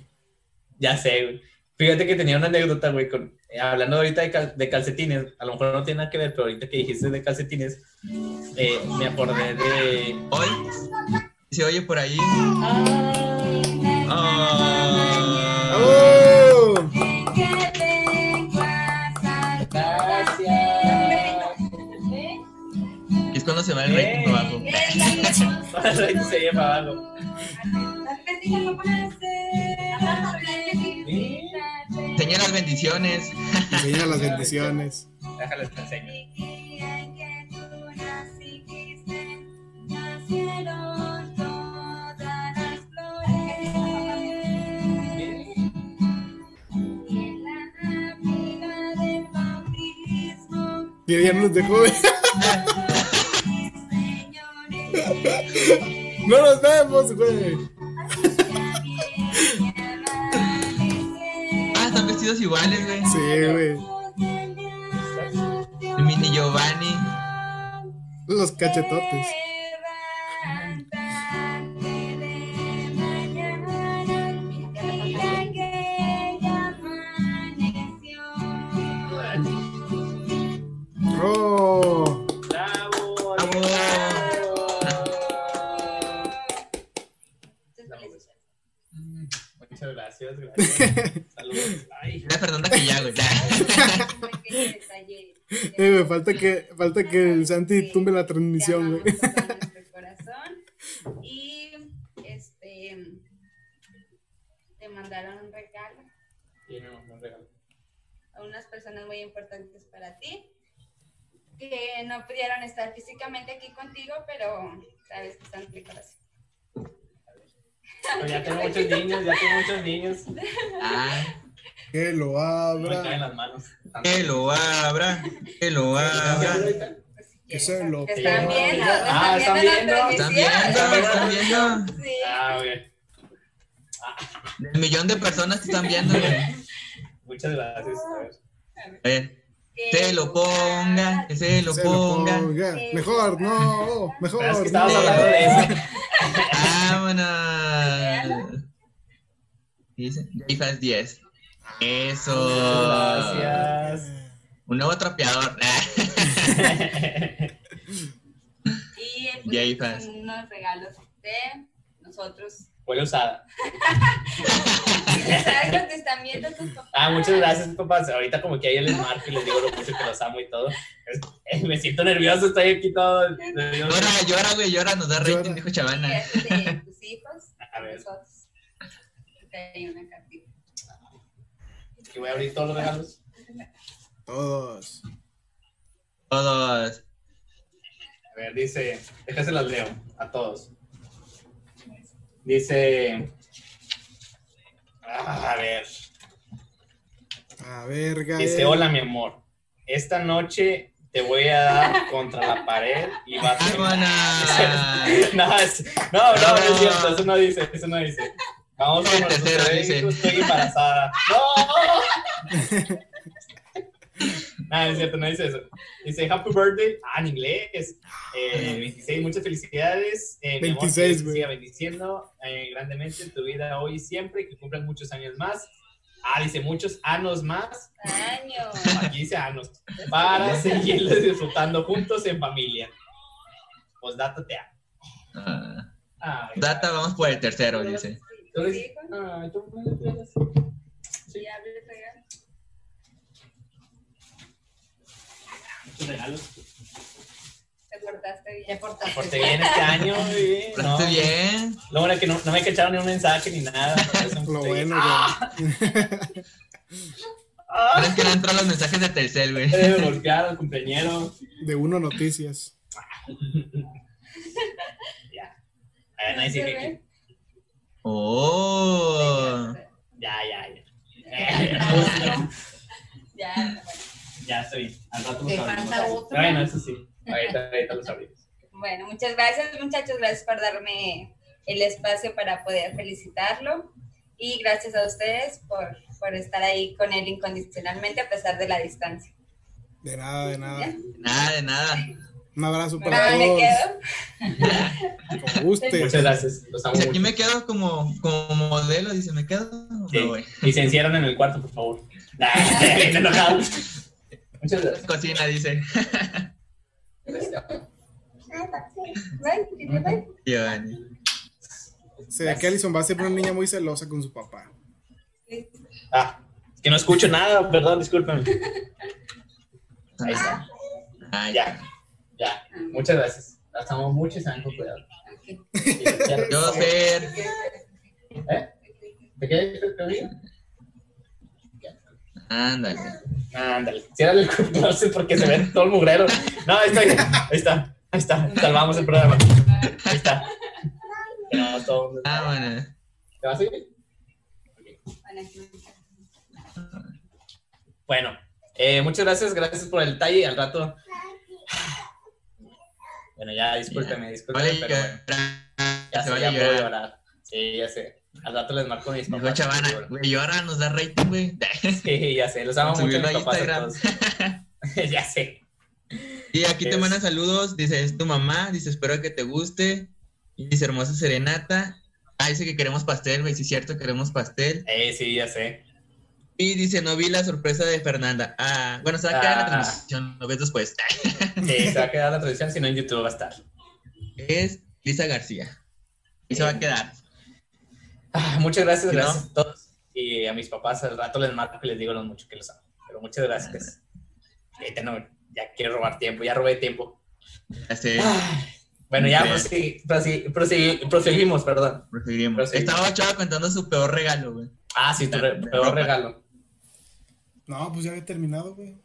Ya sé, güey. Fíjate que tenía una anécdota, güey, con, eh, hablando ahorita de, cal- de calcetines, a lo mejor no tiene nada que ver, pero ahorita que dijiste de calcetines, eh, me acordé de... Hoy, se oye por ahí. Ah. ¡Oh! Es cuando se va el rating para abajo. Ahí se lleva abajo. Enseña las bendiciones. Enseña las bendiciones. Déjales te enseño. Y ya nos dejó, güey. No nos vemos, güey. Ah, están vestidos iguales, güey. Sí, güey. El mini Giovanni. Los cachetotes. Muchas gracias, gracias. Saludos. Ay, Fernanda que ya, güey. Eh, me falta que, falta que el Santi tumbe la transmisión, güey. Corazón. Y este te mandaron un regalo y me mandó un regalo. a unas personas muy importantes para ti que no pudieron estar físicamente aquí contigo, pero sabes que están en mi corazón. Ya tengo muchos niños, ya tengo muchos niños. Ah, Que lo me abra. caen las manos. que lo abra, que lo abra. Que se lo Están viendo, Ah, están ¿están viendo? ¿Están viendo? ¿Están viendo? Sí. Ah, güey. El millón de personas te están viendo, güey. Muchas gracias. A ver. Se lo ponga, que se lo Se lo ponga. ponga. Mejor, no. Mejor. Pero es que estábamos no. hablando de eso. Vámonos. Dice, Jayfas 10. Eso. Gracias. Un nuevo trapeador. Y pues, unos regalos de nosotros. Huele usada. ¿Sabes lo que están viendo tus papás? Ah, muchas gracias, papás. Ahorita como que ahí les marco y les digo lo mucho que los amo y todo. Es- eh, me siento nervioso, estoy aquí todo. Llora, llora, güey, llora, nos da rating, dijo Y Chavana. de tus hijos. A ver. nosotros. Una cartita. Que voy a abrir todos los regalos. Todos. Todos. A ver, dice, déjase las leo a todos. Dice, ah, a ver, A ver, Gael. dice, hola mi amor, esta noche te voy a dar contra la pared y vas a... Vámonos. No, es- no, no, no es cierto, eso no dice, eso no dice. Vamos con El nuestros tercero estoy embarazada. ¡No! No, no es cierto, no dice eso. Dice Happy Birthday, ah, en inglés. Eh, 26, muchas felicidades. Eh, mi amor, 26, que Dios te güey. siga bendiciendo eh, grandemente en tu vida hoy y siempre, que cumplan muchos años más. Ah, dice muchos años más. Años. Aquí dice años. Para seguirles disfrutando juntos en familia. Postdata te amo. Ah, Data, vamos por el tercero, dice. ¿Tú ¿Sí, dices? hijo? Ay, tú me lo traes. Sí, abre el regalo. Tus regalos. Te portaste bien. Te portaste Porté bien este año. ¿Lo No, haces bien? Lo bueno es que no, no me cacharon ni un mensaje ni nada. Lo bueno, güey. Ah, Es que no entran los mensajes de Telcel, güey. me al compañero. De uno noticias. Ya. A ver, nadie sigue aquí. Oh. Ya, ya, ya. Ya. Ya estoy. Al rato Te los falta abrimos. otro. Bueno, eso sí. Ahorita, ahorita los abrimos. Bueno, muchas gracias, muchachos. Gracias por darme el espacio para poder felicitarlo. Y gracias a ustedes por, por estar ahí con él incondicionalmente a pesar de la distancia. De nada, de nada. Nada, de nada. Un abrazo para me todos. quedo. Como guste. Muchas gracias. Los amo aquí mucho. me quedo como, como modelo, dice, ¿me quedo? Sí. me voy? Y se encierran en el cuarto, por favor. Muchas gracias. Cocina, dice. Se ve que Alison va a ser una niña muy celosa con su papá. Ah, es que no escucho nada, perdón, discúlpame. Ahí está. Ay, Ya, ya. Muchas gracias. Las amo mucho y se con cuidado. Yo ser. ¿Eh? ¿Te quedas conmigo? Ándale. Ándale. Ciérrale el closet porque se ve todo el mugrero. No, ahí está. Ahí está. Ahí está. Salvamos el programa. Ahí está. No, todo. Ah, bueno. ¿Te vas a ir? Bueno, eh, muchas gracias, gracias por el detalle. Al rato. Bueno, ya, discúlpeme, discúlpeme, pero bueno. Ya se ya puedo llorar. Sí, ya sé. Al rato les marco a mis papás. Chavana, güey, llora, nos da rating, güey. Sí, ya sé, los amo mucho mis papás a Instagram. todos. ya sé. Y aquí te mandan saludos, dice, es tu mamá, dice, espero que te guste. Y dice, hermosa serenata. Ah, dice que queremos pastel, güey, sí es cierto, queremos pastel. Eh, sí, ya sé. Y dice, no vi la sorpresa de Fernanda. Ah, bueno, se va a quedar la Ah. transmisión, lo ves después. Sí, se va a quedar la tradición, si no en YouTube va a estar. Es Lisa García. Y se va a quedar. Ah, muchas gracias, ¿Sí, no? gracias a todos. Y a mis papás al rato les marco y les digo lo mucho que los amo. Pero muchas gracias. Ahorita no, ya quiero robar tiempo, ya robé tiempo. Ya sé, Bueno, ya Bien. prosegui- prosegui- prosegui- proseguimos, perdón. Proseguimos. Estaba Chava contando su peor regalo, güey. Ah, sí, tu re- peor ropa. regalo. No, pues ya había terminado, güey.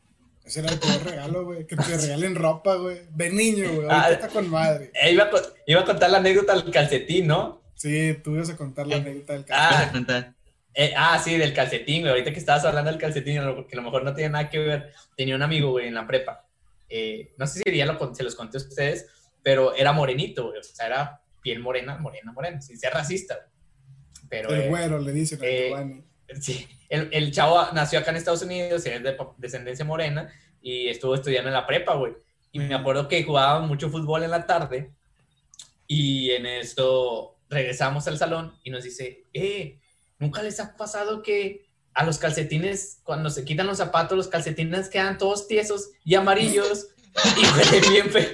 Ese era el peor regalo, güey. Que te regalen ropa, güey. De niño, güey. Ahorita Ah. está con madre. Eh, iba, a, iba a contar la anécdota del calcetín, ¿no? Sí, tú ibas a contar la Eh, anécdota del ¿Qué vas calcetín. a contar? Eh, ah, sí, del calcetín, güey. Ahorita que estabas hablando del calcetín, porque a lo mejor no tiene nada que ver. Tenía un amigo, güey, en la prepa. Eh, no sé si ya lo, se los conté a ustedes, pero era morenito, güey. O sea, era piel morena, morena, morena, sin ser racista. güey. Pero, El eh, güero, le dicen a eh, Giovanni. sí, el, el chavo nació acá en Estados Unidos, es de descendencia morena y estuvo estudiando en la prepa, güey. Y me acuerdo que jugaban mucho fútbol en la tarde y en esto regresamos al salón y nos dice, eh, ¿nunca les ha pasado que a los calcetines, cuando se quitan los zapatos, los calcetines quedan todos tiesos y amarillos y huelen bien feo?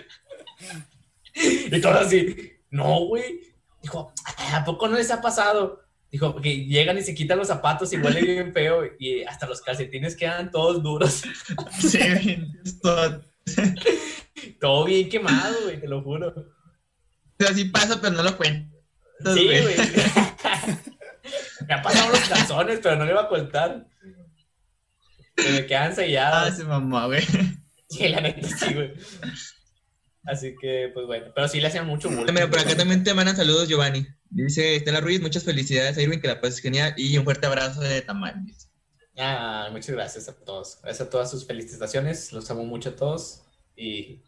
Y todo así, no, güey. Dijo, ¿a poco no les ha pasado? Dijo, que llegan y se quitan los zapatos y huele bien feo y hasta los calcetines quedan todos duros, Sí, todo bien quemado, güey, te lo juro. o sea, sí pasa, pero no lo cuento. Sí, güey. Me han pasado los calzones, pero no le iba a contar. Se me quedan Ah, sellados. se mamó, güey. Sí, la neta sí, güey. Así que, pues bueno. Pero sí le hacían mucho bullying. Mira, por acá también te mandan saludos, Giovanni. Dice Estela Ruiz, muchas felicidades a Irving, que la pases genial y un fuerte abrazo de dice. Ah, muchas gracias a todos. Gracias a todas sus felicitaciones. Los amo mucho a todos. Y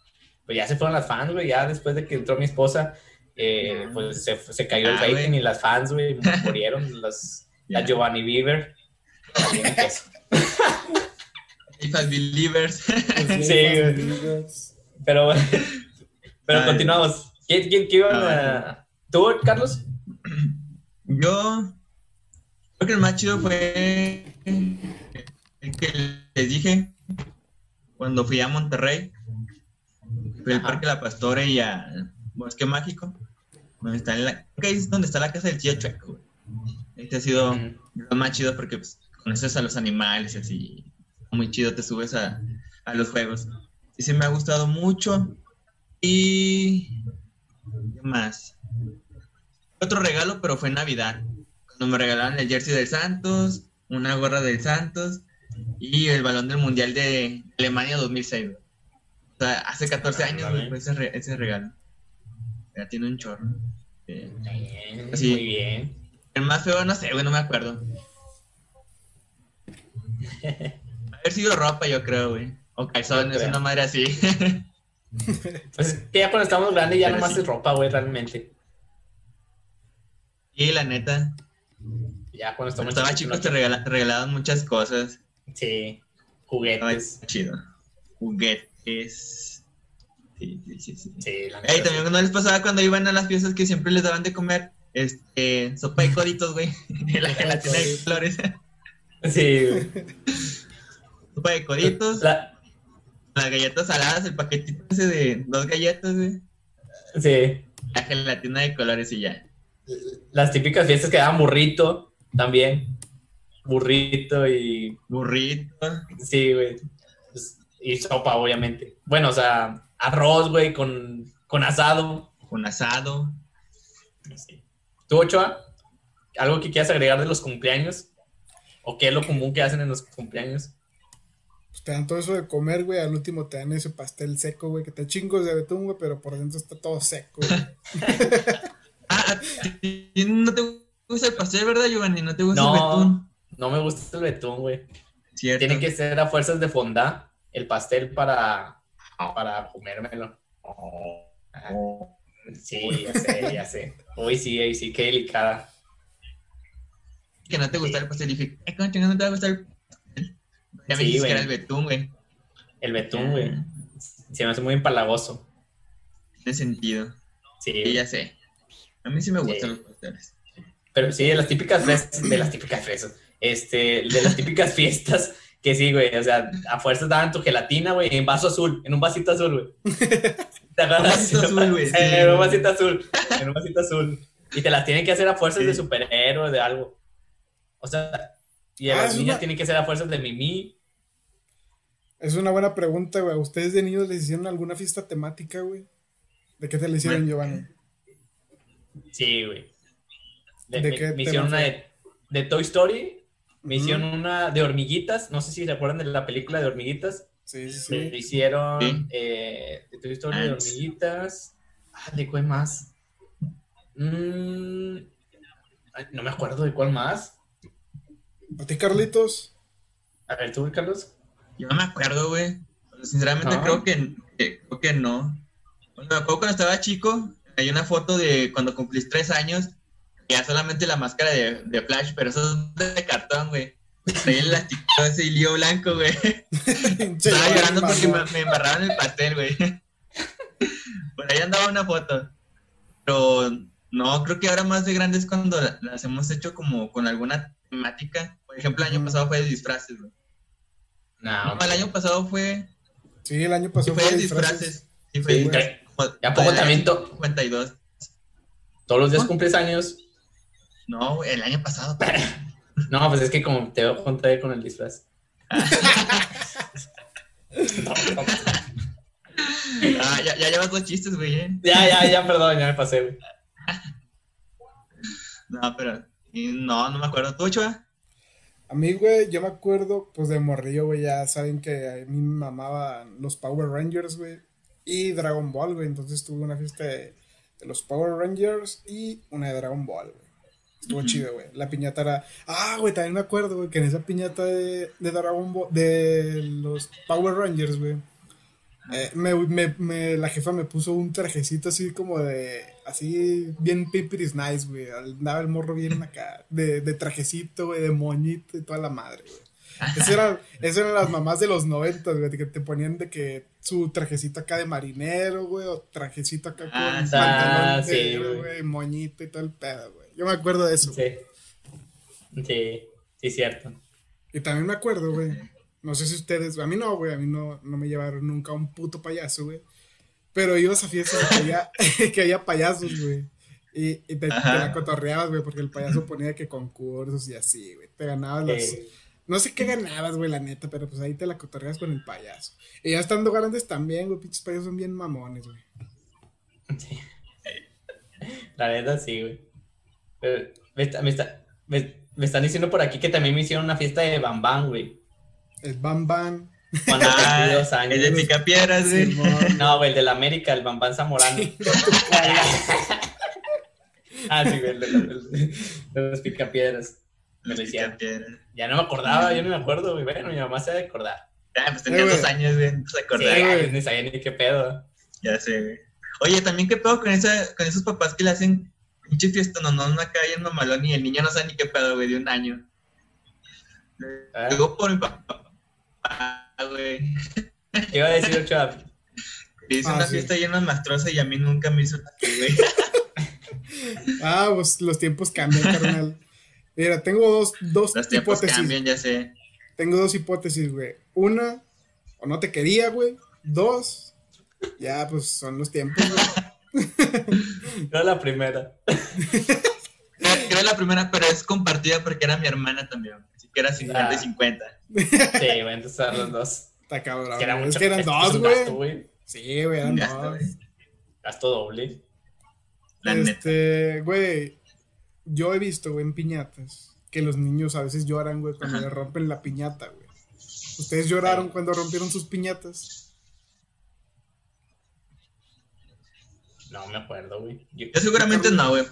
pues ya se fueron las fans, güey. Ya después de que entró mi esposa, eh, pues se, se cayó el Ah, rating y las fans, güey, murieron. Las, la Ya. Giovanni Bieber. Hey, Fast Believers. Sí, amigos. Pero, pero Ay. continuamos. ¿Quién, quién, quién iban Ah, a... ¿Tú, Carlos? Yo creo que el más chido fue el que les dije cuando fui a Monterrey. Fui al Ajá. Parque La Pastore y al Bosque Mágico. Donde está la, que ahí es donde está la casa del tío Chueco. Este ha sido lo más chido porque pues, conoces a los animales y así. Muy chido, te subes a, a los juegos. Y sí me ha gustado mucho. Y... ¿Qué más? Otro regalo, pero fue en Navidad. Cuando me regalaron el jersey del Santos, una gorra del Santos y el balón del Mundial de Alemania 2006. güey. O sea, hace 14 años Ándale. güey, fue ese, re- ese regalo. Ya tiene un chorro. Sí. Bien. Muy bien. El más feo, no sé, güey, no me acuerdo. Haber sido ropa, yo creo, güey. O calzones, creo. una madre así. Pues es que ya cuando estamos grandes ya Pero nomás sí. es ropa, güey, realmente. y la neta, Ya cuando cuando estamos estaba chico te regala- regalaban muchas cosas. Sí, juguetes. chido. Juguetes. Sí, sí, sí. sí. También no les pasaba cuando iban a las fiestas que siempre les daban de comer este sopa de coditos, güey. la gelatina de flores. Sí, güey. sopa de coditos, La- las galletas saladas, el paquetito ese de dos galletas, güey. sí. La gelatina de colores y ya. Las típicas fiestas que daban burrito también. Burrito y. Burrito. Sí, güey. Pues, Y sopa, obviamente. Bueno, o sea, arroz, güey, con, con asado. con asado. Sí. ¿Tú, Ochoa? ¿Algo que quieras agregar de los cumpleaños? ¿O qué es lo común que hacen en los cumpleaños? Pues te dan todo eso de comer, güey. Al último te dan ese pastel seco, güey. Que te chingos de betún, güey. Pero por dentro está todo seco, güey. Ah, ¿a ti no te gusta el pastel, ¿verdad, Giovanni? ¿No te gusta el No, betún? no me gusta el betún, güey. Cierto. Tiene que ser a fuerzas de fondá el pastel para, para comérmelo. Ah, Sí, ya sé, ya sé. Uy, sí, sí, qué delicada. Que no te gusta el pastel. Ay, ¿cómo chingados no te va a gustar el pastel? Ya me Sí, dijiste que era el betún, güey. El betún, güey. Se me hace muy empalagoso. Tiene sentido. Sí, Sí, ya sé. A mí sí me gustan los pasteles. pero sí, de las típicas de las típicas fresas, este, de las típicas fiestas, que sí, güey, o sea, a fuerzas daban tu gelatina, güey, en vaso azul, en un vasito azul, güey. ¿Te acuerdas? Un vasito azul, güey, sí. En un vasito azul, en un vasito azul. Y te las tienen que hacer a fuerzas Sí. de superhéroe, de algo. O sea, y a Ah, las niñas una- tienen que ser a fuerzas de mimi. Es una buena pregunta, güey. ¿Ustedes de niños les hicieron alguna fiesta temática, güey? ¿De qué te la hicieron. Giovanni? Sí, güey. De- ¿De me, qué me hicieron una de Toy Story, me hicieron una de hormiguitas, no sé si se acuerdan de la película de hormiguitas. Sí, sí, Me sí. hicieron Sí. eh, de Toy Story de Ants. hormiguitas. Ah, ¿de cuál más? Mm, Ay, no me acuerdo de cuál más. ¿A ti, Carlitos? A ver, tú, Carlos. Yo no me acuerdo, güey. Sinceramente ¿No? creo que, que- creo que no. Bueno, me acuerdo cuando estaba chico, hay una foto de cuando cumplís tres años, ya solamente la máscara de, de Flash, pero eso es de cartón, güey. Traía el elástico ese hilillo blanco, güey. Estaba llorando porque me, me embarraron el pastel, güey. Por ahí andaba una foto. Pero no, creo que ahora más de grande es cuando la- las hemos hecho como con alguna temática. Por ejemplo, el año pasado fue de disfraces, güey. No, No, el año pasado fue, Sí, el año sí pasado fue de disfraces. Sí, fue Sí, de que- como- ¿Y a poco también año to- 52. todos los días cumples años. No, güey, el año pasado. No, pues es que como te veo contraer con el disfraz. No, no. Ah, ya, ya llevas dos chistes, güey. ¿eh? Ya, ya, ya, perdón, ya me pasé, güey. No, pero no, no me acuerdo. ¿Tú, Chua? A mí, güey, yo me acuerdo, pues de morrillo, güey, ya saben que a mí me mamaban los Power Rangers, güey, y Dragon Ball, güey. Entonces tuve una fiesta de, de los Power Rangers y una de Dragon Ball, güey. Estuvo chido, güey. La piñata era. Ah, güey, también me acuerdo, güey, que en esa piñata de, de Dragon Ball, de los Power Rangers, güey. eh, me, me- me- la jefa me puso un trajecito así como de. Así, bien pipiris nice, güey. Andaba el morro bien acá. De, de trajecito, güey, de moñito y toda la madre, güey. Eso era, eso eran las mamás de los noventas, güey, que te ponían de que su trajecito acá de marinero, güey, o trajecito acá con Ah, sí. pantalón sí, negro, güey. güey, moñito y todo el pedo, güey. Yo me acuerdo de eso. Sí. Sí, sí, cierto. Y también me acuerdo, güey. No sé si ustedes, a mí no, güey, a mí no, no me llevaron nunca a un puto payaso, güey. Pero ibas a fiestas que había, que había payasos, güey. Y, y te, te la cotorreabas, güey, porque el payaso ponía que concursos y así, güey. Te ganabas Sí. No sé qué ganabas, güey, la neta, pero pues ahí te la cotorreas con el payaso. Y ya estando grandes también, güey, pinches payasos son bien mamones, güey. Sí. La neta, sí, güey. Me, está- me, está- me- me están diciendo por aquí que también me hicieron una fiesta de Bam Güey. El Bam Bam. Cuando cumplí dos Ah, el de años. Picapiedras, güey. No, güey, el de la América, el Bam Zamorano. ah, sí, güey, el de los, el de los picapiedras. Me lo hicieron. Ya no me acordaba, yo no me acuerdo, güey. Bueno, mi mamá se ha de acordar. Ah, pues tenías Eh, dos años, güey. No se Sí, acordaba. güey, ni sabía ni qué pedo. Ya sé, güey. Oye, también qué pedo con, esa, con esos papás que le hacen pinche fiesta, no, no, acá y en mamalón y el niño no sabe ni qué pedo, güey, de un año. Luego por mi papá, güey. ¿Qué iba a decir, Ochoa? que Hizo Ah, una sí. fiesta llena mastrosa y a mí nunca me hizo nada, güey. Ah, pues los tiempos cambian, carnal. Mira, tengo dos, dos Los tiempos hipótesis. cambian, ya sé. Tengo dos hipótesis, güey. Una, o no te quería, güey. Dos, ya, pues son los tiempos, güey. Era la primera. Creo la primera, pero es compartida porque era mi hermana también. Así que era 50 y Ah. 50. Sí, güey, entonces eran los dos. Está cabrón. Es que, era güey. mucho, es que eran dos, güey. Sí, güey, eran gasto, dos. güey. Gasto doble. La neta. Este, güey, yo he visto, güey, en piñatas, que los niños a veces lloran, güey, cuando Ajá. le rompen la piñata, güey. ¿Ustedes lloraron Sí. cuando rompieron sus piñatas? No me acuerdo, güey. Yo- Yo seguramente no, güey.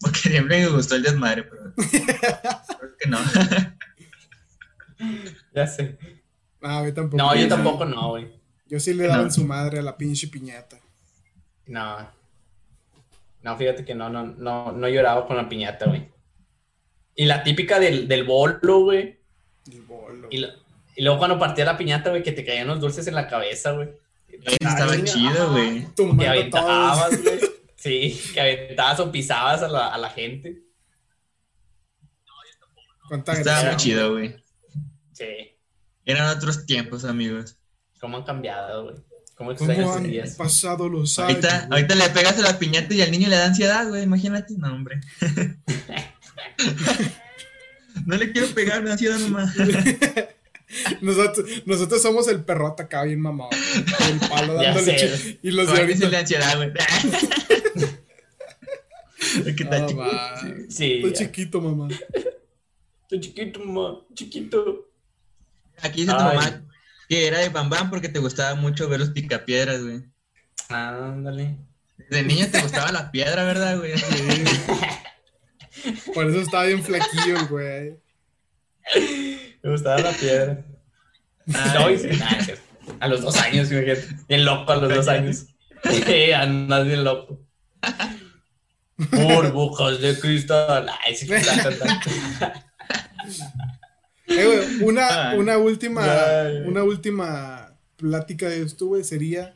Porque siempre me gustó el desmadre, pero. Creo que no. Ya sé. Ah, güey, tampoco. No, yo tampoco no, güey. Yo sí le daban No. su madre a la pinche piñata. No. No, fíjate que no, no, no, no lloraba con la piñata, güey. Y la típica del, del bolo, güey. El bolo. Y, lo- y luego cuando partía la piñata, güey, que te caían los dulces en la cabeza, güey. Estaba Ay, chido, güey. Que aventabas, güey. Sí, que aventabas o pisabas a la, a la gente. Estaba muy chido, güey. Sí. Eran otros tiempos, amigos. ¿Cómo han cambiado, güey? ¿Cómo ¿Cómo han días? pasado los años? Ahorita, ahorita le pegas a la piñata y al niño le da ansiedad, güey. Imagínate, no, hombre. no le quiero pegar, me da ansiedad nomás. Nosotros, nosotros somos el perrota acá bien mamado. El palo dándole sé. Y los de sí ahorita. le da ansiedad, güey. Que está Ah, chico. va. Sí. Estoy ya. chiquito, mamá. Estoy chiquito, mamá. Chiquito. Aquí dice tu mamá que era de Bambam porque te gustaba mucho ver los picapiedras, güey. Ándale. De niño te gustaba la piedra, ¿verdad, güey? Por eso estaba bien flaquillo el güey. Me gustaba la piedra. No, sí, a los dos años, imagínate. Bien loco a los dos años. Sí, andas bien loco. Burbujas de cristal. Ay, sí. Eh, güey, una, Ay. una última, Ay. una última plática de esto, güey, sería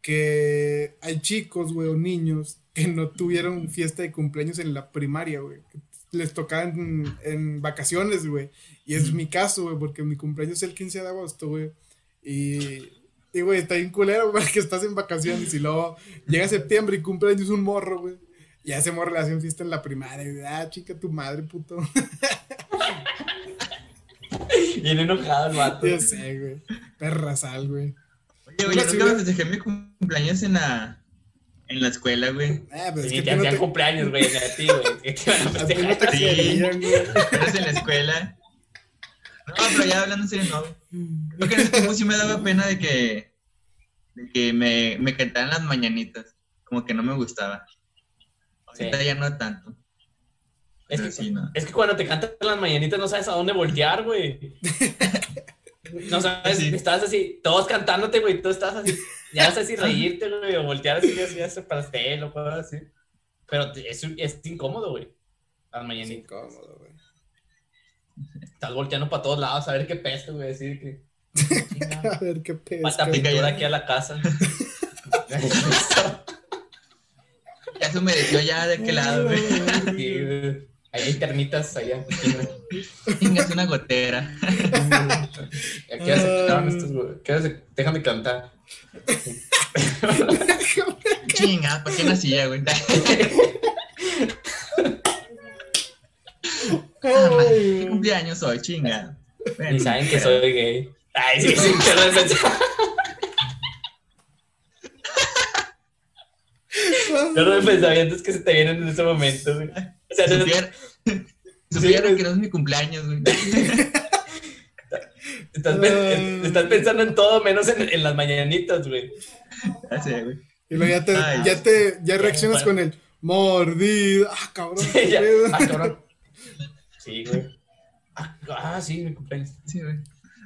que hay chicos, güey, o niños que no tuvieron fiesta de cumpleaños en la primaria, güey. que Les tocaban en, en vacaciones, güey. Y es mi caso, güey, porque mi cumpleaños es el 15 de agosto, güey. Y, y, güey, está bien culero, güey, que estás en vacaciones y luego llega septiembre y cumpleaños un morro, güey. Y a ese morro le hacen fiesta en la primaria. Y, ah, chica, tu madre, puto. Bien enojado el vato. Yo sé, güey. Perra sal, güey. Oye, güey, yo nunca me festejé mi cumpleaños en la, en la escuela, güey. Ah, es Sí, que te no te, cumpleaños, güey, a ti, güey. que te van a no te festejar. Sí. querían, güey. Pero es en la escuela. No, pero ya hablando serio, no. güey. Creo que en ese tiempo sí me daba pena de que, de que me, me cantaran las mañanitas. Como que no me gustaba. Ahorita Sí. ya no tanto. Es Pero que, sí, no. es que cuando te cantan las mañanitas no sabes a dónde voltear, güey. No sabes, Sí. estás así, todos cantándote, güey, tú estás así, ya no sabes si reírte, güey, o voltear así, así, hacer pastel o cosas así. Pero es, es incómodo, güey. Las Es mañanitas. incómodo, güey. Estás volteando para todos lados a ver qué peste, güey, así que. A ver qué pesca. Falta Te pintura aquí a la casa. Ya se humedeció ya de aquel lado, güey. Sí, güey. Ahí hay termitas allá. Chingas una gotera. ¿A qué hora se acaban estos, güey? ¿Qué de cantar? Chinga, ¿para qué nacía, güey? Ah, ¿Qué cumpleaños hoy? Chinga. Ni saben que soy gay. Ay, sí, sí, qué repensar. Los pensamientos que se te vienen en ese momento, güey. O sea, no- Supiera- Supieron Sí, que no es mi cumpleaños, güey. estás, pen- estás pensando en todo menos en, en las mañanitas, güey. Y luego ya te, Ay. ya te, ya reaccionas bueno. con el mordida. Ah, cabrón. Sí, ya. Ah, cabrón. Sí, güey. Ah, ah, sí, mi cumpleaños. Sí, güey.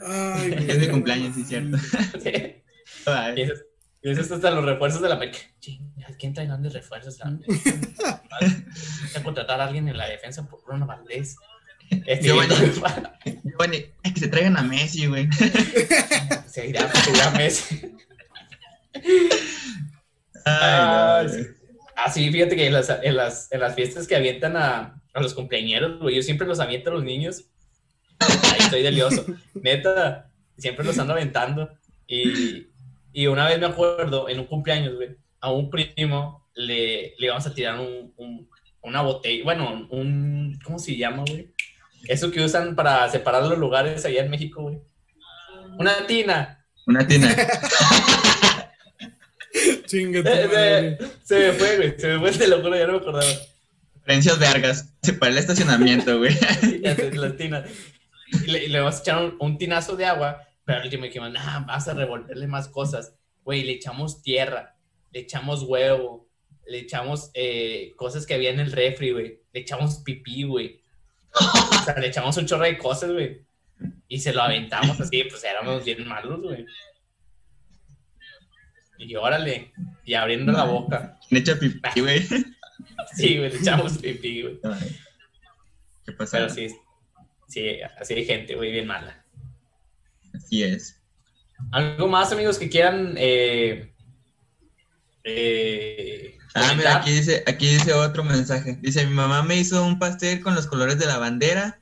Ay. Es mi cumpleaños, sí, cierto. Sí. Y eso, y eso es hasta los refuerzos de la América. ¿quién trae grandes refuerzos? a la América? Contratar a alguien en la defensa por Bruno Valdés. Este, Giovanni. Giovanni, ay, que se traigan a Messi, güey. se irá, se irá Messi. Ay, Ah, no, sí. güey. Ah, sí, fíjate que en las, en las, en las fiestas que avientan a, a los cumpleañeros, güey, yo siempre los aviento a los niños. Ahí estoy delioso. Neta, siempre los ando aventando. Y, y una vez me acuerdo, en un cumpleaños, güey, a un primo le, le íbamos a tirar un, un- una botella, bueno, un, ¿cómo se llama, güey? Eso que usan para separar los lugares allá en México, güey. Una tina. Una tina. Chinga tu Eh, eh, se me fue, güey, se me fue, te lo juro, ya no me acordaba. Referencias vergas. Se para el estacionamiento, güey. Las tinas. Y le, y le vamos a echar un, un tinazo de agua, pero al último dijimos, nah, vas a revolverle más cosas. Güey, le echamos tierra, le echamos huevo, le echamos eh, cosas que había en el refri, güey. Le echamos pipí, güey. O sea, le echamos un chorro de cosas, güey. Y se lo aventamos así, pues éramos bien malos, güey. Y órale, y abriendo la boca. Le echa pipí, güey. Sí, güey, le echamos pipí, güey. ¿Qué pasa? Pero sí, sí, así hay gente, güey, bien mala. Así es. ¿Algo más, amigos, que quieran eh, eh, Ah, mira, aquí dice, aquí dice otro mensaje. Dice, mi mamá me hizo un pastel con los colores de la bandera,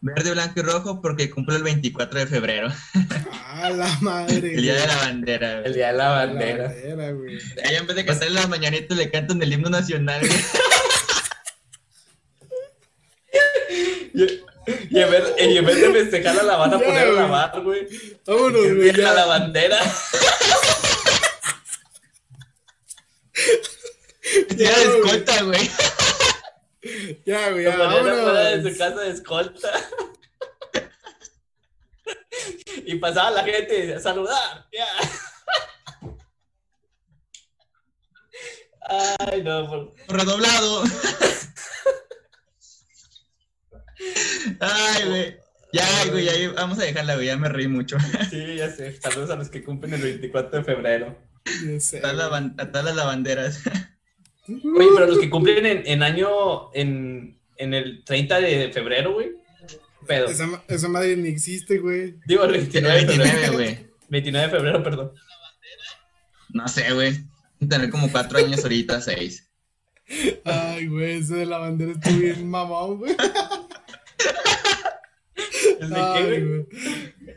verde, blanco y rojo, porque cumple el 24 de febrero, Ah, la madre. el día de la bandera. El güey. día de la La bandera. bandera, güey. Ahí en vez de cantarle las mañanitas, le cantan el himno nacional. güey. Y, y en vez, y en vez de festejarla, la van a poner a lavar, güey. Vámonos, El güey. día de la Ya, bandera. Día de escolta, güey. ya, güey. La Ya, afuera de su vámonos. casa de escolta. Y pasaba la gente a saludar. Ya. Ay, no, por- Redoblado. Ay, güey. Ya, güey, ya vamos a dejarla, güey. Ya me reí mucho. Sí, ya sé. Saludos a los que cumplen el 24 de febrero. Ya sé, A todas las ban- a todas las lavanderas. Oye, pero los que cumplen en, en año, en, en el 30 de febrero, güey. Pedo. Esa, esa madre ni existe, güey. Digo, el 29 de febrero. 29, güey. 29 de febrero, perdón. No sé, güey. Tener como cuatro años ahorita, seis. Ay, güey, ese de la bandera estuvo bien mamón, güey. ¿El de qué, Ay, güey? güey.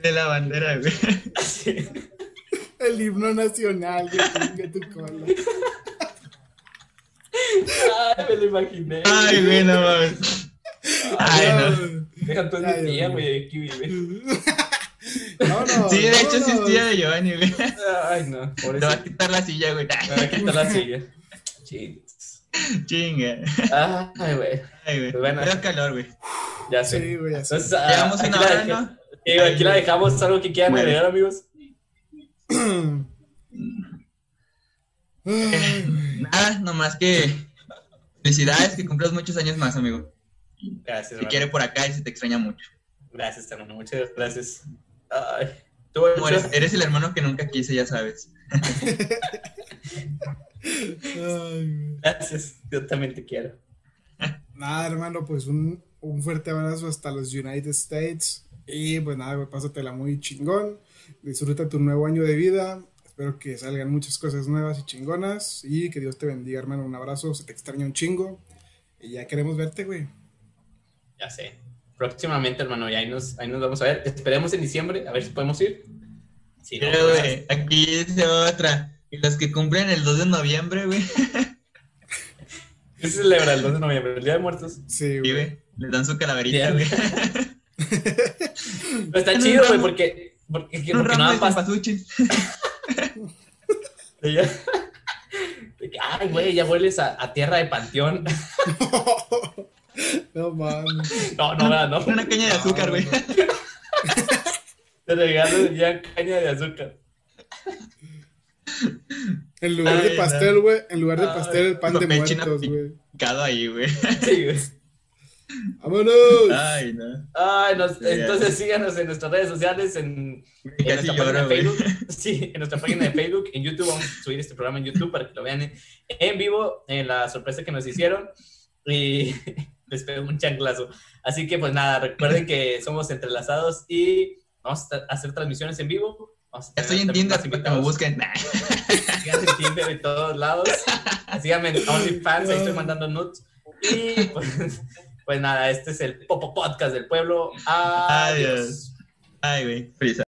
De la bandera, güey. Sí. El himno nacional, güey, tu cola. Ay, me lo imaginé. Ay, güey, no mames. Ay, no. Deja Ay, mi tía, güey, aquí vive. No, no. Sí, de hecho, sí es tía de Giovanni, güey. Ay, no. Por Le va a quitar la silla, güey. Me voy a quitar la silla. Chis. Chinga. Ay, güey. Ay, güey. Pues bueno. Pero calor, güey. Ya sé. Sí, güey, así. Entonces, ah, Llevamos una la hora, dejé- ¿no? Sí, güey, aquí la dejamos. ¿Algo que quieran Bueno. agregar, amigos? Nada, nomás que felicidades, que cumplas muchos años más, amigo. Gracias, Te hermano. quiere por acá y se te extraña mucho. Gracias, hermano. Muchas gracias. Ay. ¿Tú, eres, eres el hermano que nunca quise, ya sabes. Gracias. Yo también te quiero. Nada, hermano, pues un, un fuerte abrazo hasta los United States. Y pues nada, pásatela muy chingón. Disfruta tu nuevo año de vida. Espero que salgan muchas cosas nuevas y chingonas. Y que Dios te bendiga, hermano. Un abrazo, se te extraña un chingo. Y ya queremos verte, güey. Ya sé. Próximamente, hermano, y ahí nos, ahí nos vamos a ver. Esperemos en diciembre, a ver si podemos ir. Sí, no, Pero, pues, güey, aquí dice otra. Y los que cumplen el 2 de noviembre, güey. ¿Qué se celebra el 2 de noviembre? ¿El Día de Muertos? Sí, Sí, güey. Les dan su calaverita, güey. Pero está chido, güey, porque, porque, porque, ramo nada de más cempasúchil. de ya- de que, Ay, güey, ya vuelves a, a tierra de panteón. no mames. No, no, no, no. Una caña de azúcar, güey. Te regalo ya caña de azúcar. En lugar Ay, de pastel, güey. En lugar de pastel, el pan de muertos, güey. Picado ahí, güey. Sí, güey. ¡Vámonos! Ay, no. Ay, nos- Ya. entonces síganos en nuestras redes sociales, en, en nuestra página lloro, de güey. Facebook. Sí, en nuestra página de Facebook, en YouTube. Vamos a subir este programa en YouTube para que lo vean en, en vivo, en la sorpresa que nos hicieron. Y les pego un chanclazo. Así que, pues nada, recuerden que somos entrelazados y vamos a hacer transmisiones en vivo. Ya estoy en Tinder que me busquen. Síganme en Tinder de todos lados. Síganme en OnlyFans, ahí estoy mandando nudes. Y pues, pues nada, este es el Popo Podcast del Pueblo. Adiós. Ay, güey. Feliz